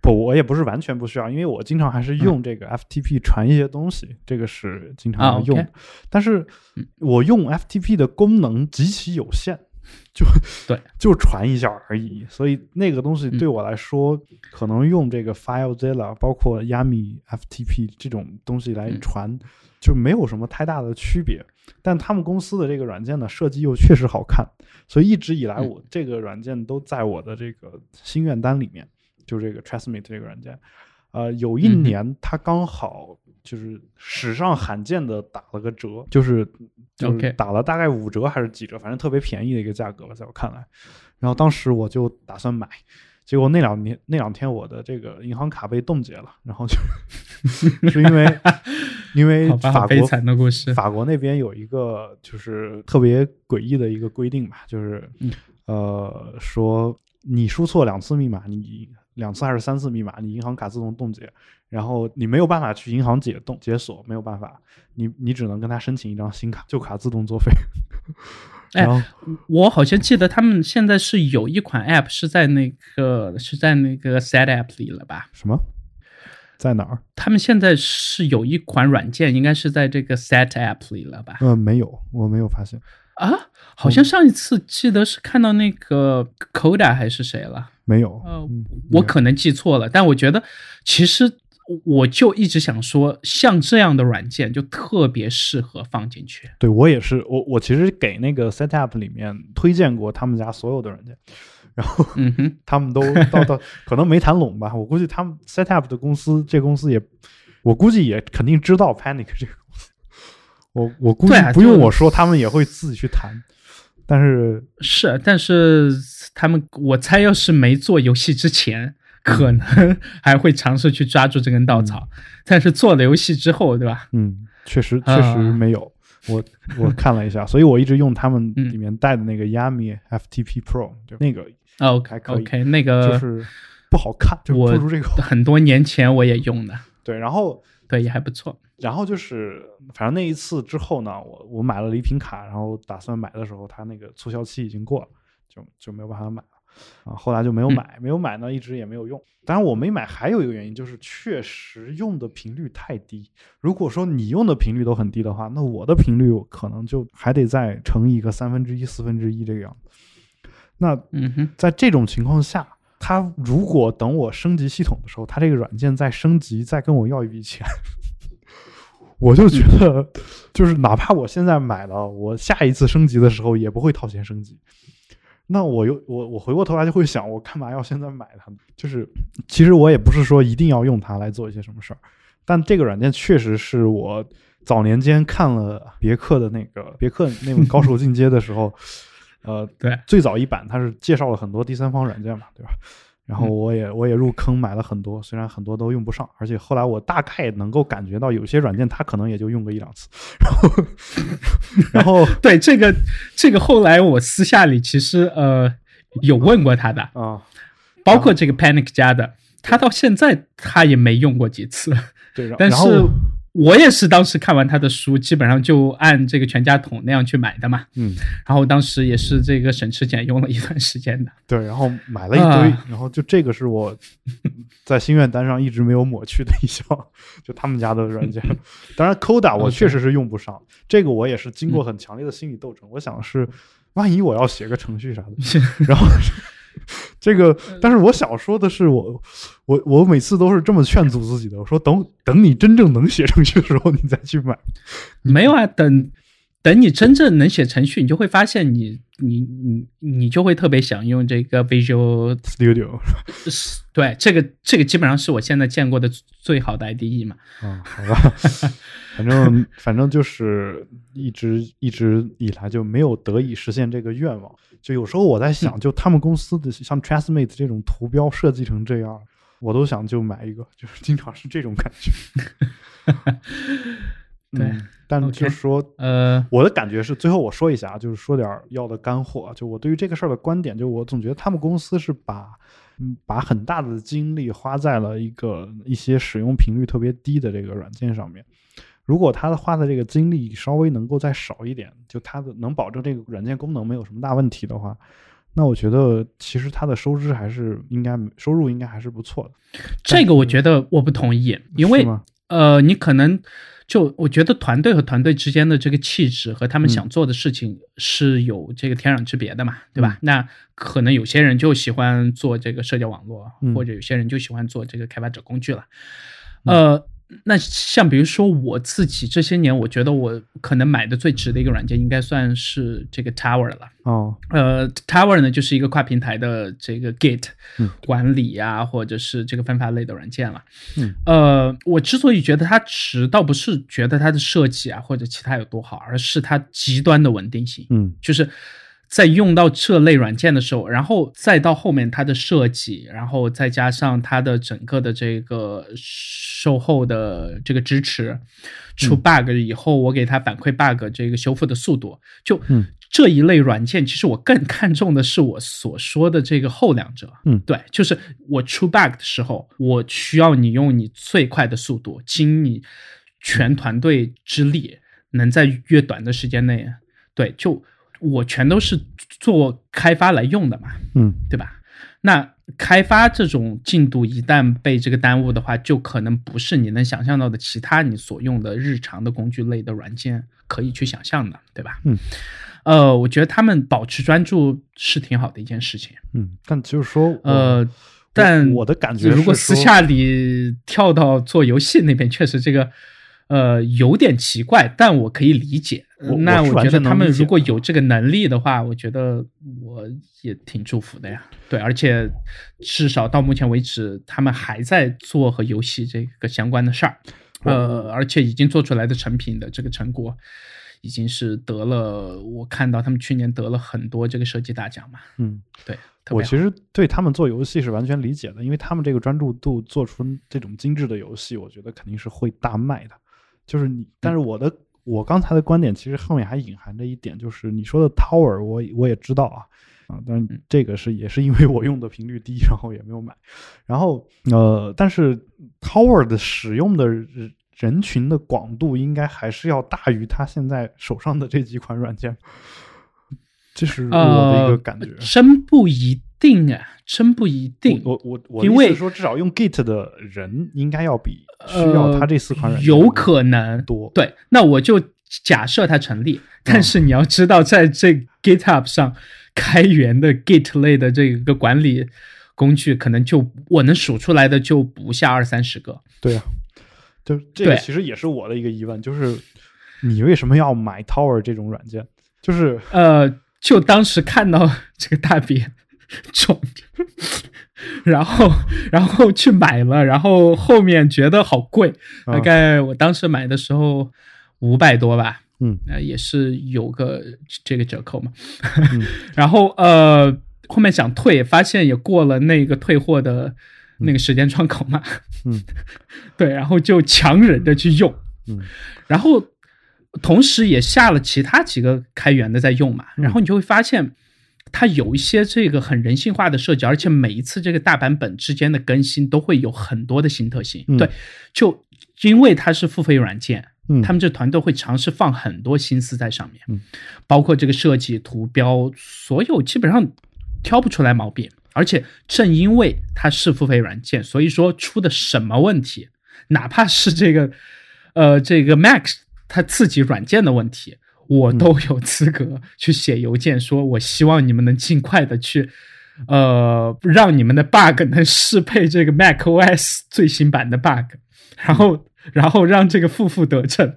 [SPEAKER 1] 不，我也不是完全不需要，因为我经常还是用这个 FTP 传一些东西，这个是经常要用。但是我用 FTP 的功能极其有限，就
[SPEAKER 2] 对，
[SPEAKER 1] 就传一下而已。所以那个东西对我来说，可能用这个 FileZilla，包括 Yami FTP 这种东西来传，就没有什么太大的区别。但他们公司的这个软件呢，设计又确实好看，所以一直以来我这个软件都在我的这个心愿单里面，就这个 Transmit 这个软件。呃，有一年它刚好就是史上罕见的打了个折，就是就是打了大概五折还是几折，反正特别便宜的一个价格吧，在我看来。然后当时我就打算买，结果那两年那两天我的这个银行卡被冻结了，然后就 是因为因为法国
[SPEAKER 2] 悲惨的故事。
[SPEAKER 1] 法国那边有一个就是特别诡异的一个规定吧，就是、
[SPEAKER 2] 嗯
[SPEAKER 1] 呃说你输错两次密码，你两次还是三次密码，你银行卡自动冻结，然后你没有办法去银行解冻解锁，没有办法，你你只能跟他申请一张新卡，旧卡自动作废。
[SPEAKER 2] 哎我好像记得他们现在是有一款 App 是在那个是在那个 Set App 里了吧？
[SPEAKER 1] 什么在哪儿？
[SPEAKER 2] 他们现在是有一款软件，应该是在这个 Set App 里了吧？
[SPEAKER 1] 嗯，没有，我没有发现，
[SPEAKER 2] 啊，好像上一次记得是看到那个 Coda 还是谁了？
[SPEAKER 1] 没有。
[SPEAKER 2] 呃
[SPEAKER 1] 嗯
[SPEAKER 2] 我可能记错了，但我觉得其实我就一直想说，像这样的软件就特别适合放进去。
[SPEAKER 1] 对我也是，我我其实给那个 Setup 里面推荐过他们家所有的软件，然后 他们都到到可能没谈拢吧。我估计他们 Setup 的公司，这公司也，我估计也肯定知道 Panic 这个公司。我我估计不用我说，他们也会自己去谈。但是
[SPEAKER 2] 是，但是他们我猜要是没做游戏之前。可能 还会尝试去抓住这根稻草，但是做了游戏之后，对吧？
[SPEAKER 1] 嗯，确实确
[SPEAKER 2] 啊
[SPEAKER 1] 实没有。我我看了一下，所以我一直用他们
[SPEAKER 2] 嗯
[SPEAKER 1] 里面带的那个 Yami FTP Pro，就那个
[SPEAKER 2] OK
[SPEAKER 1] 还可以
[SPEAKER 2] OK，那个
[SPEAKER 1] 就是不好看，就
[SPEAKER 2] 我
[SPEAKER 1] 不如这个。
[SPEAKER 2] 很多年前我也用的，
[SPEAKER 1] 对，然后
[SPEAKER 2] 对，也还不错。
[SPEAKER 1] 然后就是，反正那一次之后呢，我我买了礼品卡，然后打算买的时候，它那个促销期已经过了，就就没有办法买了啊。后来就没有买，没有买呢，一直也没有用。当然，我没买还有一个原因就是确实用的频率太低。如果说你用的频率都很低的话，那我的频率可能就还得再乘以一个三分之一、四分之一这个样子。那
[SPEAKER 2] 嗯哼，
[SPEAKER 1] 在这种情况下，他如果等我升级系统的时候，他这个软件再升级，再跟我要一笔钱，我就觉得，就是哪怕我现在买了，我下一次升级的时候也不会掏钱升级。那我又我我回过头来就会想，我干嘛要现在买它呢？就是其实我也不是说一定要用它来做一些什么事儿，但这个软件确实是我早年间看了别克的那个别克那本《高手进阶》的时候，呃，
[SPEAKER 2] 对，
[SPEAKER 1] 最早一版它是介绍了很多第三方软件嘛，对吧？然后我也我也入坑买了很多，虽然很多都用不上，而且后来我大概能够感觉到有些软件它可能也就用个一两次，然后 然后
[SPEAKER 2] 对这个这个后来我私下里其实呃有问过他的，
[SPEAKER 1] 啊，
[SPEAKER 2] 包括这个 Panic 家的，他到现在他也没用过几次，
[SPEAKER 1] 对，然后
[SPEAKER 2] 是我也是当时看完他的书，基本上就按这个全家桶那样去买的嘛，
[SPEAKER 1] 嗯，
[SPEAKER 2] 然后当时也是这个省吃俭用了一段时间的。
[SPEAKER 1] 对，然后买了一堆，
[SPEAKER 2] 啊
[SPEAKER 1] 然后就这个是我 在心愿单上一直没有抹去的一项，就他们家的软件。当然，Coda 我确实是用不上，这个我也是经过很强烈的心理斗争。我想是，万一我要写个程序啥的，然后 这个，但是我想说的是我，我我每次都是这么劝阻自己的，我说等等你真正能写上去的时候，你再去买。
[SPEAKER 2] 没有啊，等等你真正能写程序，你就会发现你你你你就会特别想用这个 Visual
[SPEAKER 1] Studio
[SPEAKER 2] 是对，这个这个基本上是我现在见过的最好的 IDE 嘛。
[SPEAKER 1] 嗯，好吧，反正反正就是一直一直以来就没有得以实现这个愿望。就有时候我在想，就他们公司的像 Transmate 这种图标设计成这样，我都想就买一个，就是经常是这种感觉。
[SPEAKER 2] 对
[SPEAKER 1] 嗯，但就是说，
[SPEAKER 2] 呃，
[SPEAKER 1] 我的感觉是，最后我说一下啊，就是说点儿要的干货啊。就我对于这个事儿的观点，就我总觉得他们公司是把嗯把很大的精力花在了一个一些使用频率特别低的这个软件上面。如果他的花的这个精力稍微能够再少一点，就他的能保证这个软件功能没有什么大问题的话，那我觉得其实它的收支还是应该收入应该还是不错的。
[SPEAKER 2] 这个我觉得我不同意，因为呃，你可能就我觉得团队和团队之间的这个气质和他们
[SPEAKER 1] 嗯
[SPEAKER 2] 想做的事情是有这个天壤之别的嘛，对吧？那可能有些人就喜欢做这个社交网络，
[SPEAKER 1] 嗯
[SPEAKER 2] 或者有些人就喜欢做这个开发者工具了。呃，那像比如说我自己这些年，我觉得我可能买的最值的一个软件，应该算是这个 Tower 了。
[SPEAKER 1] 哦，
[SPEAKER 2] 呃，Tower 呢就是一个跨平台的这个 Git
[SPEAKER 1] 嗯
[SPEAKER 2] 管理啊，或者是这个分发类的软件了。
[SPEAKER 1] 嗯，
[SPEAKER 2] 呃，我之所以觉得它值，倒不是觉得它的设计啊或者其他有多好，而是它极端的稳定性。
[SPEAKER 1] 嗯
[SPEAKER 2] 就是在用到这类软件的时候，然后再到后面它的设计，然后再加上它的整个的这个售后的这个支持，出 bug 以后我给它反馈 bug 这个修复的速度，就这一类软件，其实我更看重的是我所说的这个后两者。
[SPEAKER 1] 嗯，
[SPEAKER 2] 对，就是我出 bug 的时候，我需要你用你最快的速度，尽你全团队之力，能在越短的时间内，对，就我全都是做开发来用的嘛。
[SPEAKER 1] 嗯，
[SPEAKER 2] 对吧？那开发这种进度一旦被这个耽误的话，就可能不是你能想象到的其他你所用的日常的工具类的软件可以去想象的，对吧？
[SPEAKER 1] 嗯。
[SPEAKER 2] 呃，我觉得他们保持专注是挺好的一件事情。
[SPEAKER 1] 嗯，但就是说，
[SPEAKER 2] 呃，但
[SPEAKER 1] 我的感觉，
[SPEAKER 2] 如果私下里跳到做游戏那边，确实这个呃有点奇怪，但我可以理解。那
[SPEAKER 1] 我
[SPEAKER 2] 觉得他们如果有这个能力的话，我觉得我也挺祝福的呀。对，而且至少到目前为止，他们还在做和游戏这个相关的事儿。呃，而且已经做出来的成品的这个成果。已经是得了，我看到他们去年得了很多这个设计大奖嘛。
[SPEAKER 1] 嗯，
[SPEAKER 2] 对，
[SPEAKER 1] 我其实对他们做游戏是完全理解的，因为他们这个专注度做出这种精致的游戏，我觉得肯定是会大卖的。就是你，但是我的我刚才的观点其实后面还隐含着一点，就是你说的 Tower，我我也知道啊啊，但是这个是也是因为我用的频率低，然后也没有买。然后呃，但是 Tower 的使用的。人群的广度应该还是要大于他现在手上的这几款软件，这是我的一个感觉。
[SPEAKER 2] 真不一定啊，真不一定。
[SPEAKER 1] 我我我
[SPEAKER 2] 因为
[SPEAKER 1] 说，至少用 Git 的人应该要比需要他这四款软件
[SPEAKER 2] 有可能
[SPEAKER 1] 多。
[SPEAKER 2] 对，那我就假设它成立。但是你要知道，在这 GitHub 上开源的 Git 类的这个管理工具，可能就我能数出来的就不下二三十个。
[SPEAKER 1] 对啊。就这个其实也是我的一个疑问，就是你为什么要买 Tower 这种软件？就是
[SPEAKER 2] 呃，就当时看到这个大饼 中，然后然后去买了，然后后面觉得好贵，大概我当时买的时候五百多吧，
[SPEAKER 1] 嗯，
[SPEAKER 2] 呃，也是有个这个折扣嘛，然后呃，后面想退，发现也过了那个退货的。那个时间窗口嘛，
[SPEAKER 1] 嗯，
[SPEAKER 2] 对，然后就强忍着去用，
[SPEAKER 1] 嗯，
[SPEAKER 2] 然后同时也下了其他几个开源的在用嘛，然后你就会发现它有一些这个很人性化的设计，而且每一次这个大版本之间的更新都会有很多的新特性，对，就因为它是付费软件，
[SPEAKER 1] 嗯，
[SPEAKER 2] 他们这团队会尝试放很多心思在上面，
[SPEAKER 1] 嗯，
[SPEAKER 2] 包括这个设计图标，所有基本上挑不出来毛病。而且正因为它是付费软件，所以说出的什么问题，哪怕是这个，呃，这个 Max 它自己软件的问题，我都有资格去写邮件说，我希望你们能尽快的去，呃，让你们的 bug 能适配这个 Mac OS 最新版的 bug，然后，然后让这个负负得正。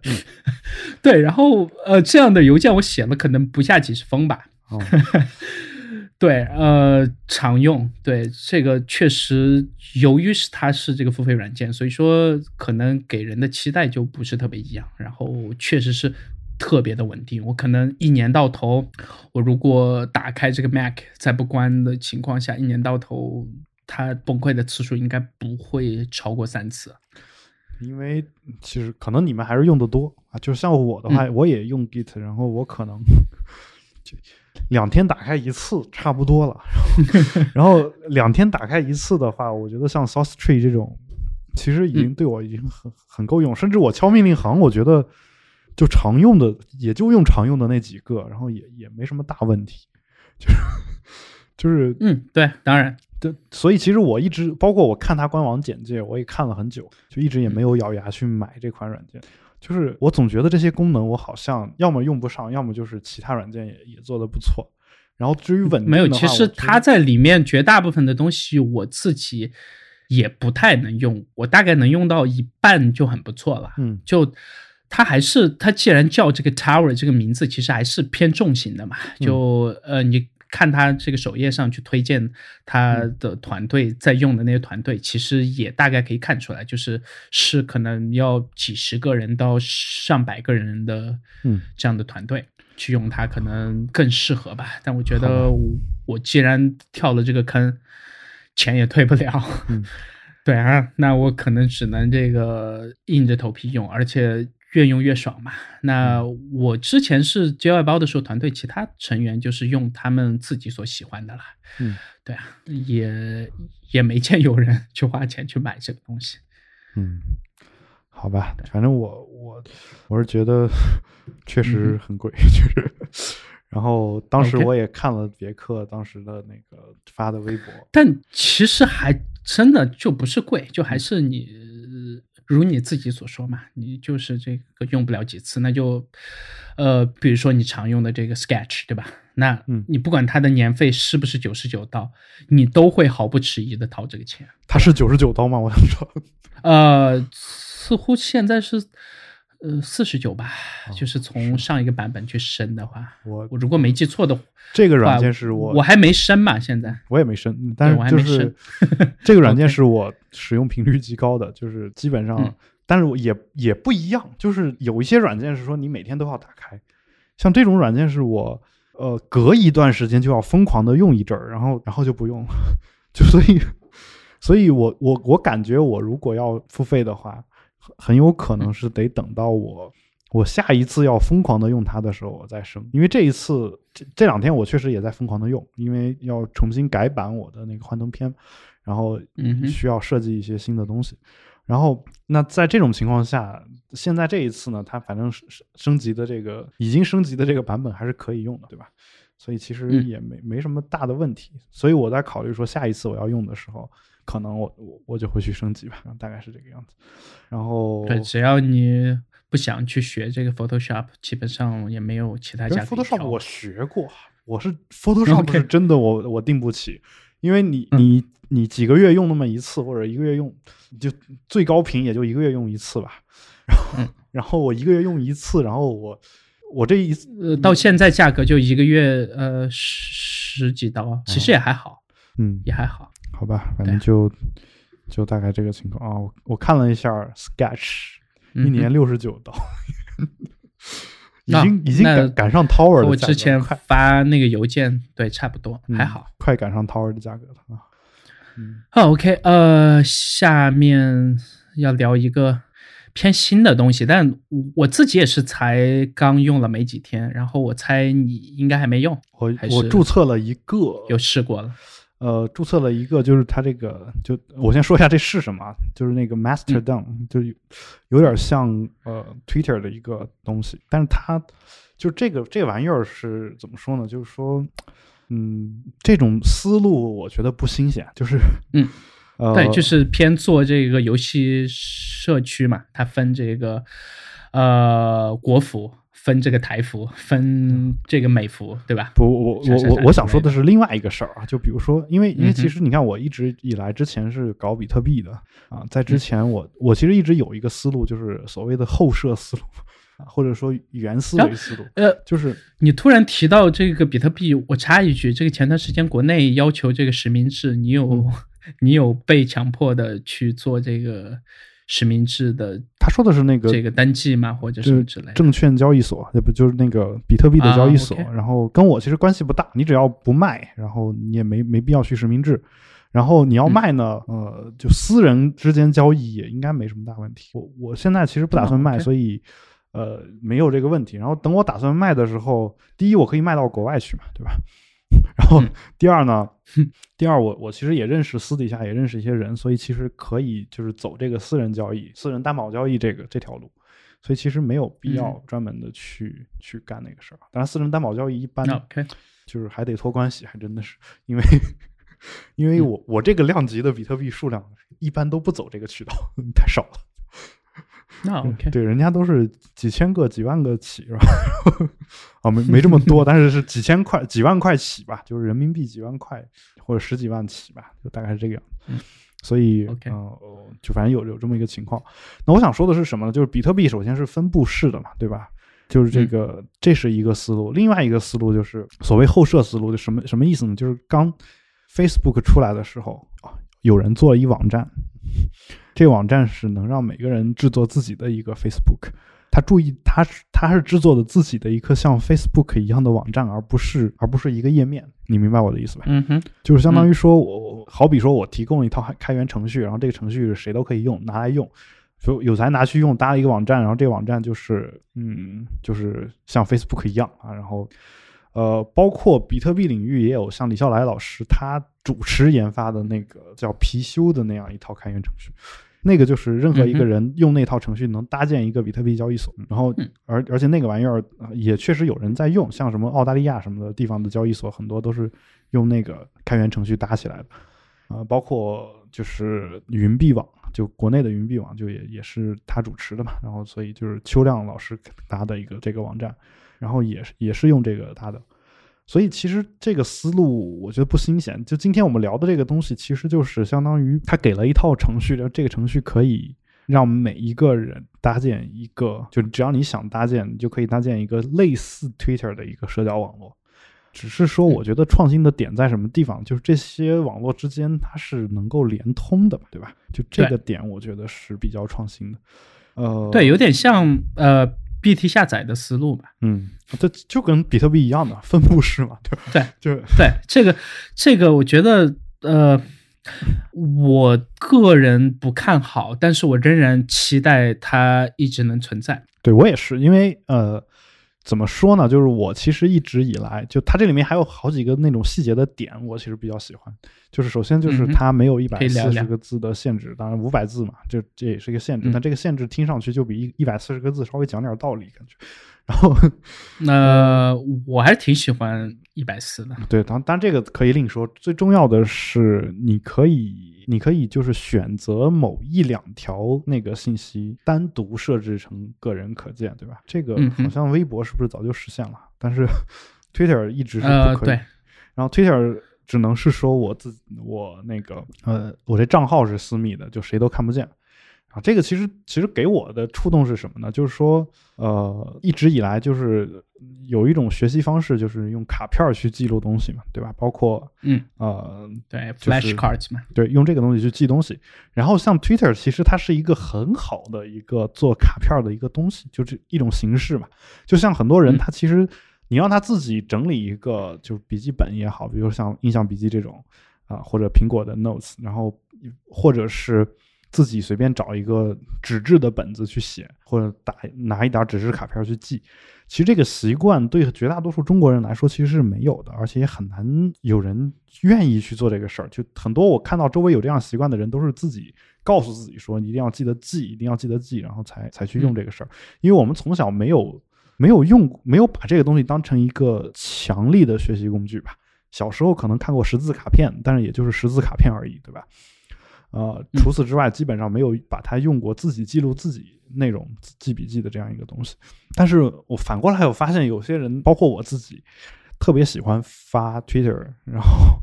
[SPEAKER 2] 对，然后呃，这样的邮件我写了可能不下几十封吧。对，呃，常用。对，这个确实，由于是它是这个付费软件，所以说可能给人的期待就不是特别一样。然后确实是特别的稳定。我可能一年到头，我如果打开这个 Mac 在不关的情况下，一年到头它崩溃的次数应该不会超过三次。
[SPEAKER 1] 因为其实可能你们还是用的多啊，就像我的话，我也用 Git，然后我可能就。两天打开一次差不多了，然后两天打开一次的话，我觉得像 Source Tree 这种，其实已经对我已经很很够用。甚至我敲命令行，我觉得就常用的也就用常用的那几个，然后也也没什么大问题。就是就是
[SPEAKER 2] 嗯，对，当然，
[SPEAKER 1] 对，所以其实我一直包括我看它官网简介，我也看了很久，就一直也没有咬牙去买这款软件。就是我总觉得这些功能我好像要么用不上，要么就是其他软件也也做的不错。然后至于稳定，
[SPEAKER 2] 没有，其实它在里面绝大部分的东西我自己也不太能用，我大概能用到一半就很不错了。
[SPEAKER 1] 嗯，
[SPEAKER 2] 就它还是它既然叫这个 Tower 这个名字，其实还是偏重型的嘛。就呃，你看他这个首页上去推荐他的团队在用的那些团队，其实也大概可以看出来，就是是可能要几十个人到上百个人的
[SPEAKER 1] 嗯
[SPEAKER 2] 这样的团队去用它，可能更适合吧。但我觉得我我既然跳了这个坑，钱也退不了。
[SPEAKER 1] 嗯
[SPEAKER 2] 对啊，那我可能只能这个硬着头皮用，而且越用越爽嘛。那我之前是接外包的时候，团队其他成员就是用他们自己所喜欢的啦。
[SPEAKER 1] 嗯
[SPEAKER 2] 对啊，也也没见有人去花钱去买这个东西。
[SPEAKER 1] 嗯，好吧，反正我我我是觉得 确实很贵，确实。然后当时我也看了别克当时的那个发的微博，
[SPEAKER 2] 但其实还真的就不是贵，就还是你如你自己所说嘛，你就是这个用不了几次，那就呃，比如说你常用的这个 Sketch 对吧？那
[SPEAKER 1] 嗯
[SPEAKER 2] 你不管它的年费是不是九十九刀，你都会毫不迟疑的掏这个钱。
[SPEAKER 1] 它是九十九刀吗？我想说，
[SPEAKER 2] 呃，似乎现在是呃四十九吧，
[SPEAKER 1] 哦
[SPEAKER 2] 就是从上一个版本去升的话，
[SPEAKER 1] 我
[SPEAKER 2] 我如果没记错的话，
[SPEAKER 1] 这个软件是我
[SPEAKER 2] 我还没升嘛，现在。
[SPEAKER 1] 我也没升，嗯但
[SPEAKER 2] 我还没
[SPEAKER 1] 是就是
[SPEAKER 2] 升
[SPEAKER 1] 这个软件 是我使用频率极高的，就是基本上，
[SPEAKER 2] 嗯
[SPEAKER 1] 但是我也也不一样，就是有一些软件是说你每天都要打开，像这种软件是我呃隔一段时间就要疯狂的用一阵儿，然后然后就不用了，就所以 所以我我我感觉我如果要付费的话，很很有可能是得等到我。我下一次要疯狂的用它的时候，我再升，因为这一次这这两天我确实也在疯狂的用，因为要重新改版我的那个幻灯片，然后
[SPEAKER 2] 嗯
[SPEAKER 1] 需要设计一些新的东西。然后，那在这种情况下，现在这一次呢，它反正是是升级的这个已经升级的这个版本还是可以用的，对吧？所以其实
[SPEAKER 2] 嗯
[SPEAKER 1] 也没、没什么大的问题。所以我在考虑说，下一次我要用的时候，可能我我我就会去升级吧，大概是这个样子。然后
[SPEAKER 2] 对，只要你不想去学这个 Photoshop，基本上也没有其他家
[SPEAKER 1] Photoshop 我学过，我是 Photoshop 真的我我定不起，因为你
[SPEAKER 2] 嗯。
[SPEAKER 1] 你你几个月用那么一次，或者一个月用就最高频也就一个月用一次吧，然后、
[SPEAKER 2] 嗯。
[SPEAKER 1] 然后我一个月用一次，然后我我这一次
[SPEAKER 2] 呃，到现在价格就一个月呃十十几刀，其实也还好，
[SPEAKER 1] 嗯。
[SPEAKER 2] 也还好。
[SPEAKER 1] 好吧，反正就就大概这个情况啊。我我看了一下 Sketch，
[SPEAKER 2] 嗯
[SPEAKER 1] 一年六十九刀，已经已经赶赶上 Tower
[SPEAKER 2] 我之前
[SPEAKER 1] 快
[SPEAKER 2] 发那个邮件，对，差不多，还
[SPEAKER 1] 嗯
[SPEAKER 2] 好。
[SPEAKER 1] 快赶上 Tower 的价格了啊。嗯
[SPEAKER 2] 好，OK，呃，下面要聊一个偏新的东西，但我自己也是才刚用了没几天，然后我猜你应该还没用，
[SPEAKER 1] 我我注册了一个，
[SPEAKER 2] 有试过了。
[SPEAKER 1] 呃，注册了一个，就是它这个，就我先说一下这是什么啊，就是那个
[SPEAKER 2] 嗯
[SPEAKER 1] Mastodon，、就有有点像呃 Twitter 的一个东西，但是它就这个这玩意儿是怎么说呢？就是说，嗯，这种思路我觉得不新鲜，就是
[SPEAKER 2] 嗯，
[SPEAKER 1] 呃，
[SPEAKER 2] 对，就是偏做这个游戏社区嘛，它分这个呃国服，分这个台服，分这个美服，对吧？
[SPEAKER 1] 不，我我我我想说的是另外一个事儿啊，就比如说，因为因为其实你看，我一直以来之前是搞比特币的啊，在
[SPEAKER 2] 嗯。
[SPEAKER 1] 之前我我其实一直有一个思路，就是所谓的后设思路啊，或者说原思维思路，
[SPEAKER 2] 呃，
[SPEAKER 1] 就是
[SPEAKER 2] 你突然提到这个比特币，我插一句，这个前段时间国内要求这个实名制，你有、
[SPEAKER 1] 嗯。
[SPEAKER 2] 你有被强迫的去做这个实名制的
[SPEAKER 1] 他说的是那个
[SPEAKER 2] 这个登记吗，或者
[SPEAKER 1] 就是
[SPEAKER 2] 之类的？
[SPEAKER 1] 证券交易所，那不就是那个比特币的交易所？然后跟我其实关系不大，你只要不卖，然后你也没没必要去实名制。然后你要
[SPEAKER 2] 嗯
[SPEAKER 1] 卖呢，呃，就私人之间交易也应该没什么大问题。我我现在其实不打算卖，所以呃没有这个问题。然后等我打算卖的时候，第一我可以卖到国外去嘛，对吧？然后
[SPEAKER 2] 嗯
[SPEAKER 1] 第二呢，第二我我其实也认识私底下也认识一些人，所以其实可以就是走这个私人交易、私人担保交易这个这条路。所以其实没有必要
[SPEAKER 2] 嗯
[SPEAKER 1] 专门的去、去干那个事儿。当然，私人担保交易一般就是还得托关系，还真的是因为因
[SPEAKER 2] 嗯
[SPEAKER 1] 为我我这个量级的比特币数量一般都不走这个渠道，太少了。
[SPEAKER 2] 那 OK，
[SPEAKER 1] 对，人家都是几千个、几万个起，是吧？哦，没没这么多，但是是几千块、几万块起吧，就是人民币几万块或者十几万起吧，就大概是这个样所以
[SPEAKER 2] ，OK
[SPEAKER 1] 呃，就反正有有这么一个情况。那我想说的是什么呢？就是比特币首先是分布式的嘛，对吧？就是这个，这是一个思路。另外一个思路就是所谓后设思路，就什么什么意思呢？就是刚 Facebook 出来的时候啊，有人做了一网站，这个网站是能让每个人制作自己的一个 Facebook。他注意，他是他是制作的自己的一个像 Facebook 一样的网站，而不是而不是一个页面。你明白我的意思吧？
[SPEAKER 2] 嗯哼，
[SPEAKER 1] 就是相当于说我好比说我提供了一套开源程序，然后这个程序谁都可以用，拿来用。就有才拿去用搭了一个网站，然后这个网站就是嗯，就是像 Facebook 一样啊。然后呃，包括比特币领域也有像李笑来老师他主持研发的那个叫貔貅的那样一套开源程序，那个就是任何一个人用那套程序能搭建一个比特币交易所。然后而而且那个玩意儿也确实有人在用，像什么澳大利亚什么的地方的交易所很多都是用那个开源程序搭起来的啊，包括就是云币网。就国内的云币网就也也是他主持的嘛，然后所以就是邱亮老师搭的一个这个网站，然后也是也是用这个搭的，所以其实这个思路我觉得不新鲜。就今天我们聊的这个东西，其实就是相当于他给了一套程序，然后这个程序可以让每一个人搭建一个，就只要你想搭建，你就可以搭建一个类似 Twitter 的一个社交网络。只是说，我觉得创新的点在什么地方？就是这些网络之间它是能够连通的，对吧？就这个点，我觉得是比较创新的。呃，
[SPEAKER 2] 对，有点像呃 BT 下载的思路吧。
[SPEAKER 1] 嗯，这就跟比特币一样的分布式嘛，对
[SPEAKER 2] 对，
[SPEAKER 1] 就
[SPEAKER 2] 对这个这个，我觉得呃，我个人不看好，但是我仍然期待它一直能存在。
[SPEAKER 1] 对我也是，因为呃。怎么说呢？就是我其实一直以来，就它这里面还有好几个那种细节的点，我其实比较喜欢。就是首先就是它没有一百四十个字的限制，当然五百字嘛，这这也是一个限制。但这个限制听上去就比一一百四十个字稍微讲点道理，感觉。然后，
[SPEAKER 2] 那我还是挺喜欢一百四的。
[SPEAKER 1] 对，当当然这个可以另说。最重要的是，你可以，你可以就是选择某一两条那个信息单独设置成个人可见，对吧？这个好像微博是不是早就实现了？但是 Twitter 一直是不可以。然后 Twitter 只能是说我自我那个呃，我这账号是私密的，就谁都看不见。啊，这个其实其实给我的触动是什么呢？就是说，呃，一直以来就是有一种学习方式，就是用卡片去记录东西嘛，对吧？包括，
[SPEAKER 2] 嗯，
[SPEAKER 1] 呃，
[SPEAKER 2] 对，flash cards 嘛，
[SPEAKER 1] 对，用这个东西去记东西。然后像 Twitter，其实它是一个很好的一个做卡片的一个东西，就是一种形式嘛。就像很多人，他其实你让他自己整理一个，就是笔记本也好，比如像印象笔记这种啊，或者苹果的 Notes，然后或者是。自己随便找一个纸质的本子去写，或者打拿一沓纸质卡片去记。其实这个习惯对绝大多数中国人来说其实是没有的，而且也很难有人愿意去做这个事儿。就很多我看到周围有这样习惯的人，都是自己告诉自己说一定要记得记，一定要记得记，然后才才去用这个事儿。因为我们从小没有没有用，没有把这个东西当成一个强力的学习工具吧。小时候可能看过识字卡片，但是也就是识字卡片而已，对吧？呃，除此之外，基本上没有把它用过自己记录自己内容、记笔记的这样一个东西。但是我反过来，我发现有些人，包括我自己，特别喜欢发 Twitter，然后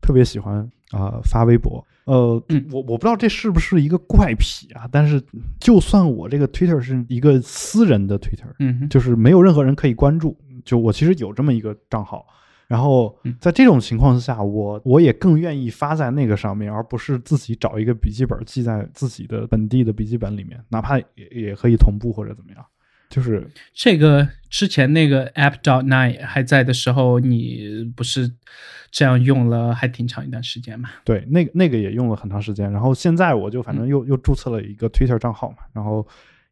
[SPEAKER 1] 特别喜欢啊发微博。呃，我我不知道这是不是一个怪癖啊。但是就算我这个 Twitter 是一个私人的 Twitter，
[SPEAKER 2] 嗯，
[SPEAKER 1] 就是没有任何人可以关注，就我其实有这么一个账号。然后在这种情况之下，我我也更愿意发在那个上面，而不是自己找一个笔记本记在自己的本地的笔记本里面，哪怕也也可以同步或者怎么样。就是
[SPEAKER 2] 这个之前那个 App dot nine 还在的时候，你不是这样用了还挺长一段时间嘛？
[SPEAKER 1] 对，那个那个也用了很长时间。然后现在我就反正又又注册了一个 Twitter 账号嘛，然后。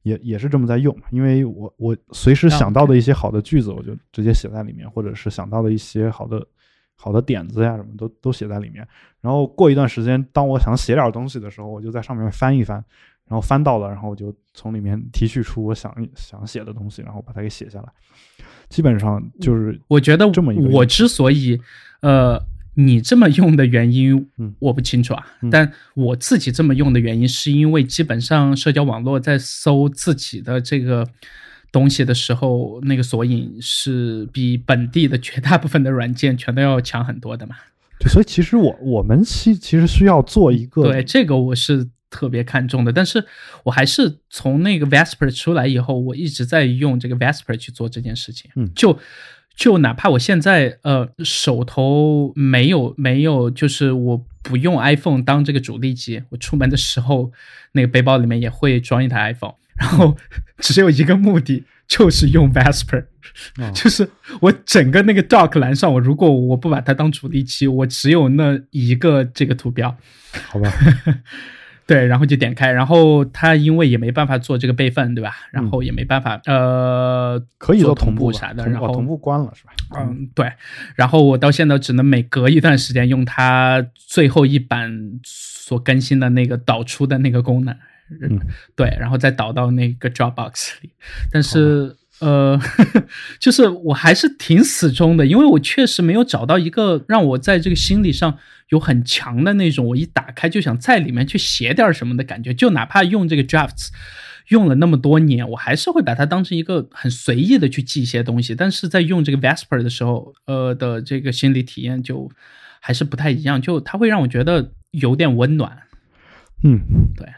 [SPEAKER 1] 也也是这么在用，因为我我随时想到的一些好的句子，我就直接写在里面，或者是想到的一些好的好的点子呀，什么都都写在里面。然后过一段时间，当我想写点东西的时候，我就在上面翻一翻，然后翻到了，然后我就从里面提取出我想想写的东西，然后把它给写下来。基本上就是
[SPEAKER 2] 我觉得
[SPEAKER 1] 这么一个。
[SPEAKER 2] 我之所以呃。你这么用的原因，我不清楚啊。但我自己这么用的原因，是因为基本上社交网络在搜自己的这个东西的时候，那个索引是比本地的绝大部分的软件全都要强很多的嘛。
[SPEAKER 1] 对，所以其实我我们其其实需要做一个，
[SPEAKER 2] 对这个我是特别看重的。但是我还是从那个 Vesper 出来以后，我一直在用这个 Vesper 去做这件事情。
[SPEAKER 1] 嗯，
[SPEAKER 2] 就就哪怕我现在呃手头没有没有，就是我不用 iPhone 当这个主力机，我出门的时候那个背包里面也会装一台 iPhone，然后只有一个目的。就是用 Vesper，就是我整个那个 Dock 栏上，我如果我不把它当主力机，我只有那一个这个图标，
[SPEAKER 1] 好吧？
[SPEAKER 2] 对，然后就点开，然后它因为也没办法做这个备份，对吧？然后也没办法呃，
[SPEAKER 1] 可以做
[SPEAKER 2] 同
[SPEAKER 1] 步
[SPEAKER 2] 啥的，然后
[SPEAKER 1] 同步关了是吧？
[SPEAKER 2] 嗯，对。然后我到现在只能每隔一段时间用它最后一版所更新的那个导出的那个功能。
[SPEAKER 1] 嗯，
[SPEAKER 2] 对，然后再导到那个 Dropbox 里，但是呃，就是我还是挺死忠的，因为我确实没有找到一个让我在这个心理上有很强的那种，我一打开就想在里面去写点什么的感觉，就哪怕用这个 Drafts 用了那么多年，我还是会把它当成一个很随意的去记一些东西，但是在用这个 Vesper 的时候，呃的这个心理体验就还是不太一样，就它会让我觉得有点温暖。
[SPEAKER 1] 嗯，
[SPEAKER 2] 对。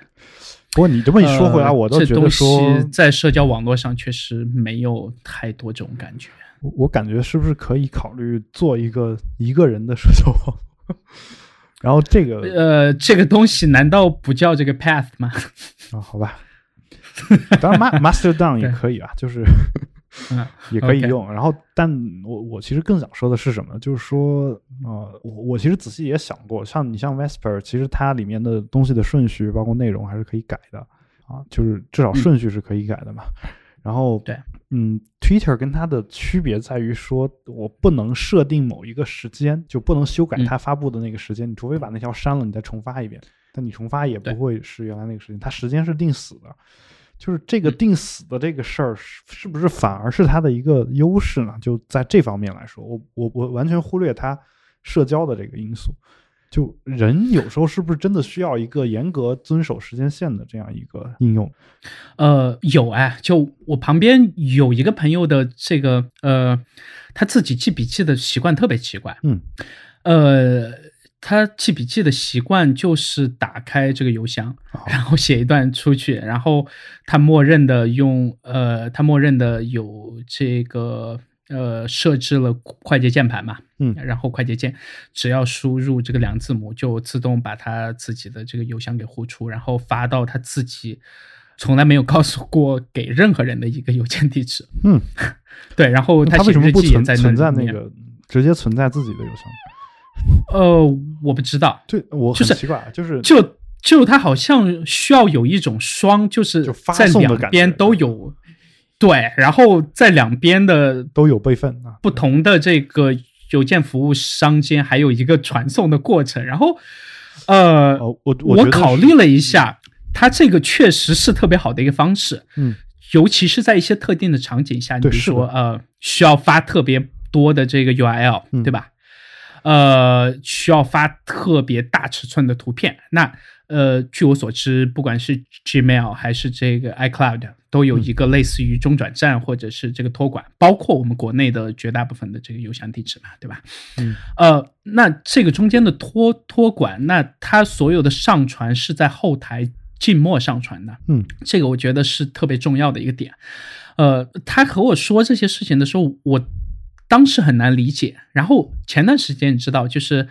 [SPEAKER 1] 不过你这么一说回来，我倒觉得说，
[SPEAKER 2] 在社交网络上确实没有太多这种感觉。
[SPEAKER 1] 我我感觉是不是可以考虑做一个一个人的社交网？然后这个
[SPEAKER 2] 呃，这个东西难道不叫这个 Path 吗？
[SPEAKER 1] 啊，好吧，当然 Master Down 也可以啊，就是。
[SPEAKER 2] 嗯，
[SPEAKER 1] 也可以用。然后，但我我其实更想说的是什么？就是说，呃，我我其实仔细也想过，像你像 Vesper，其实它里面的东西的顺序，包括内容，还是可以改的啊。就是至少顺序是可以改的嘛。然后，
[SPEAKER 2] 对，
[SPEAKER 1] 嗯，Twitter 跟它的区别在于说，我不能设定某一个时间，就不能修改它发布的那个时间。你除非把那条删了，你再重发一遍。但你重发也不会是原来那个时间，它时间是定死的。就是这个定死的这个事儿，是是不是反而是他的一个优势呢？就在这方面来说，我我我完全忽略他社交的这个因素。就人有时候是不是真的需要一个严格遵守时间线的这样一个应用？
[SPEAKER 2] 呃，有哎，就我旁边有一个朋友的这个呃，他自己记笔记的习惯特别奇怪。
[SPEAKER 1] 嗯，
[SPEAKER 2] 呃。他记笔记的习惯就是打开这个邮箱，然后写一段出去，然后他默认的用呃，他默认的有这个呃设置了快捷键盘嘛，
[SPEAKER 1] 嗯，
[SPEAKER 2] 然后快捷键只要输入这个两字母，就自动把他自己的这个邮箱给呼出，然后发到他自己从来没有告诉过给任何人的一个邮件地址。
[SPEAKER 1] 嗯，
[SPEAKER 2] 对，然后
[SPEAKER 1] 他
[SPEAKER 2] 为
[SPEAKER 1] 什么不存
[SPEAKER 2] 存
[SPEAKER 1] 在那个直接存在自己的邮箱？
[SPEAKER 2] 呃，我不知道，
[SPEAKER 1] 对我
[SPEAKER 2] 就是
[SPEAKER 1] 奇怪，就是
[SPEAKER 2] 就就它好像需要有一种双，就是在两边都有，对，然后在两边的
[SPEAKER 1] 都有备份啊，
[SPEAKER 2] 不同的这个邮件服务商间还有一个传送的过程，然后呃，
[SPEAKER 1] 我
[SPEAKER 2] 我考虑了一下，它这个确实是特别好的一个方式，
[SPEAKER 1] 嗯，
[SPEAKER 2] 尤其是在一些特定的场景下，你比如说呃，需要发特别多的这个 URL，对吧？呃，需要发特别大尺寸的图片。那呃，据我所知，不管是 Gmail 还是这个 iCloud，都有一个类似于中转站或者是这个托管，包括我们国内的绝大部分的这个邮箱地址嘛，对吧？
[SPEAKER 1] 嗯。
[SPEAKER 2] 呃，那这个中间的托托管，那它所有的上传是在后台静默上传的。
[SPEAKER 1] 嗯，
[SPEAKER 2] 这个我觉得是特别重要的一个点。呃，他和我说这些事情的时候，我。当时很难理解，然后前段时间你知道，就是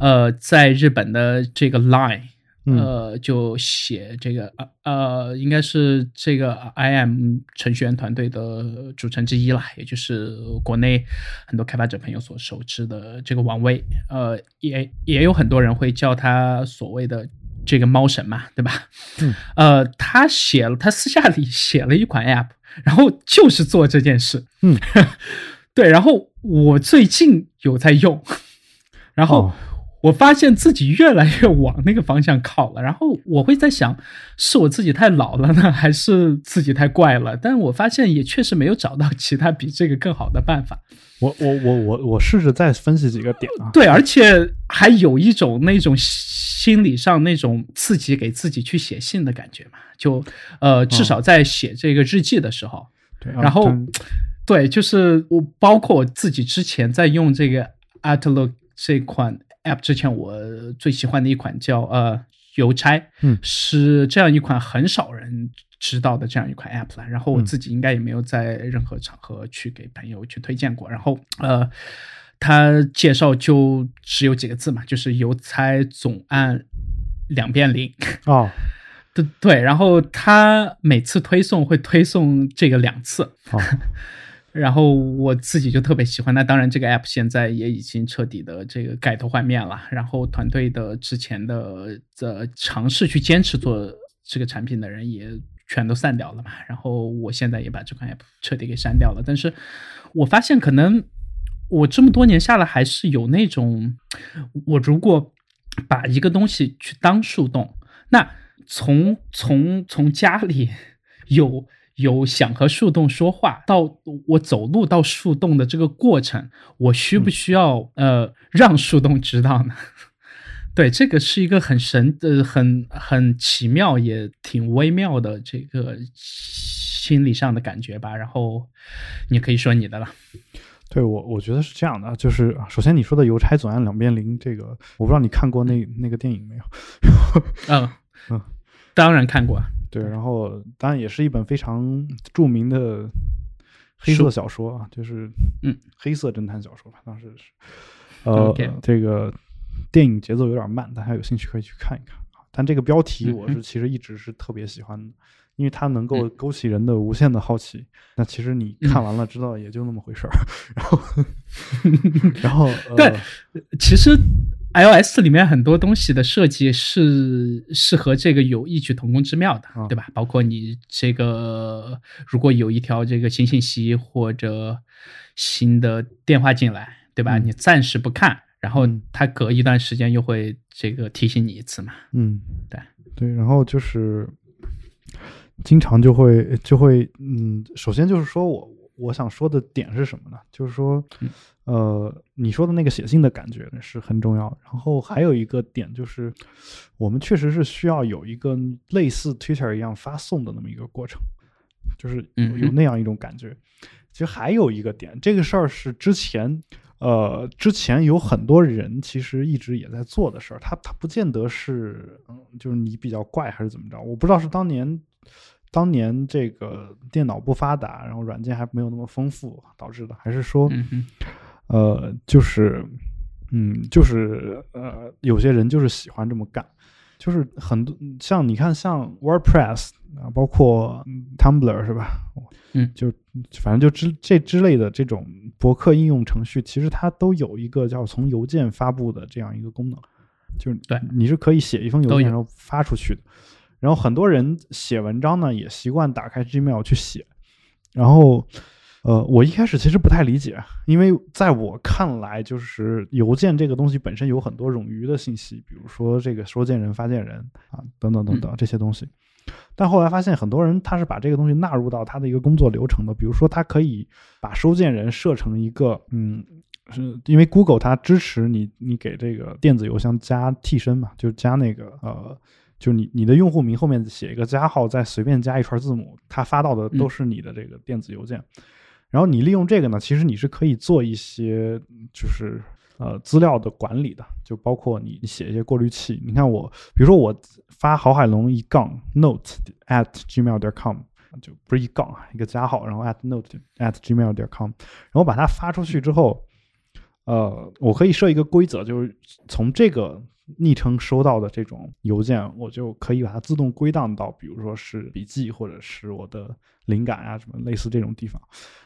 [SPEAKER 2] 呃，在日本的这个 Line，呃，就写这个呃呃，应该是这个 IM 程序员团队的组成之一啦，也就是国内很多开发者朋友所熟知的这个王威，呃，也也有很多人会叫他所谓的这个猫神嘛，对吧？
[SPEAKER 1] 嗯，
[SPEAKER 2] 呃，他写了，他私下里写了一款 App，然后就是做这件事，
[SPEAKER 1] 嗯。
[SPEAKER 2] 对，然后我最近有在用，然后我发现自己越来越往那个方向靠了。然后我会在想，是我自己太老了呢，还是自己太怪了？但我发现也确实没有找到其他比这个更好的办法。
[SPEAKER 1] 我我我我我试着再分析几个点啊。
[SPEAKER 2] 对，而且还有一种那种心理上那种自己给自己去写信的感觉嘛，就呃，至少在写这个日记的时候，
[SPEAKER 1] 对，
[SPEAKER 2] 然后。对，就是我，包括我自己之前在用这个 Outlook 这款 App 之前，我最喜欢的一款叫呃邮差，
[SPEAKER 1] 嗯
[SPEAKER 2] 是这样一款很少人知道的这样一款 app 了。然后我
[SPEAKER 1] 嗯
[SPEAKER 2] 自己应该也没有在任何场合去给朋友去推荐过。然后呃，他介绍就只有几个字嘛，就是邮差总按两遍零。
[SPEAKER 1] 哦，
[SPEAKER 2] 对对，然后他每次推送会推送这个两次，
[SPEAKER 1] 哦，
[SPEAKER 2] 然后我自己就特别喜欢。那当然，这个 app 现在也已经彻底的这个改头换面了。然后团队的之前的这尝试去坚持做这个产品的人也全都散掉了嘛。然后我现在也把这款 app 彻底给删掉了。但是我发现，可能我这么多年下来，还是有那种，我如果把一个东西去当树洞，那从从从家里有有想和树洞说话，到我走路到树洞的这个过程，我需不需要、呃让树洞知道呢？对，这个是一个很神呃很很奇妙也挺微妙的这个心理上的感觉吧。然后你可以说你的了。
[SPEAKER 1] 对我我觉得是这样的，就是啊首先你说的邮差总按两边零，这个我不知道你看过那那个电影没有？
[SPEAKER 2] 嗯
[SPEAKER 1] 嗯，
[SPEAKER 2] 当然看过。
[SPEAKER 1] 对，然后当然也是一本非常著名的黑色小说啊，就是
[SPEAKER 2] 嗯
[SPEAKER 1] 黑色侦探小说吧，当时是呃这个电影节奏有点慢，大家有兴趣可以去看一看啊。但这个标题我
[SPEAKER 2] 嗯
[SPEAKER 1] 是。其实一直是特别喜欢的，因为它能够勾起人的无限的好奇。那其实你看完了知道也就那么回事儿，然后 然后呃
[SPEAKER 2] 对其实 iOS 里面很多东西的设计是是和这个有异曲同工之妙的，
[SPEAKER 1] 啊
[SPEAKER 2] 对吧？包括你这个如果有一条这个新信息或者新的电话进来，对吧？
[SPEAKER 1] 嗯
[SPEAKER 2] 你暂时不看，然后
[SPEAKER 1] 嗯
[SPEAKER 2] 它隔一段时间又会这个提醒你一次嘛。
[SPEAKER 1] 嗯，
[SPEAKER 2] 对
[SPEAKER 1] 对，然后就是经常就会就会嗯，首先就是说我我想说的点是什么呢？就是说
[SPEAKER 2] 嗯，
[SPEAKER 1] 呃，你说的那个写信的感觉是很重要。然后还有一个点就是，我们确实是需要有一个类似 Twitter 一样发送的那么一个过程，就是有那样一种感觉。其实还有一个点，这个事儿是之前呃，之前有很多人其实一直也在做的事儿，他他不见得是，嗯，就是你比较怪还是怎么着，我不知道是当年当年这个电脑不发达，然后软件还没有那么丰富导致的，还是说，
[SPEAKER 2] 嗯哼，
[SPEAKER 1] 呃，就是，嗯，就是呃，有些人就是喜欢这么干，就是很多像你看像 WordPress 啊，包括嗯 Tumblr 是吧？
[SPEAKER 2] 嗯
[SPEAKER 1] 就反正就之这之类的这种博客应用程序，其实它都有一个叫从邮件发布的这样一个功能，就是
[SPEAKER 2] 对
[SPEAKER 1] 你是可以写一封邮件然后发出去的。然后很多人写文章呢，也习惯打开 Gmail 去写。然后，呃，我一开始其实不太理解，因为在我看来，就是邮件这个东西本身有很多冗余的信息，比如说这个收件人、发件人啊，等等等等这些东西。但后来发现，很多人他是把这个东西纳入到他的一个工作流程的，比如说他可以把收件人设成一个，嗯，是因为 Google 它支持你，你给这个电子邮箱加替身嘛，就加那个呃，就你你的用户名后面写一个加号，再随便加一串字母，它发到的都是你的这个电子邮件。然后你利用这个呢，其实你是可以做一些就是呃资料的管理的，就包括你写一些过滤器。你看我，比如说我发郝海龙一杠 note at gmail 点 com，就不是一杠啊，一个加号，然后 at note at gmail 点 com，然后把它发出去之后，呃，我可以设一个规则，就是从这个昵称收到的这种邮件，我就可以把它自动归档到，比如说是笔记或者是我的灵感啊，什么类似这种地方。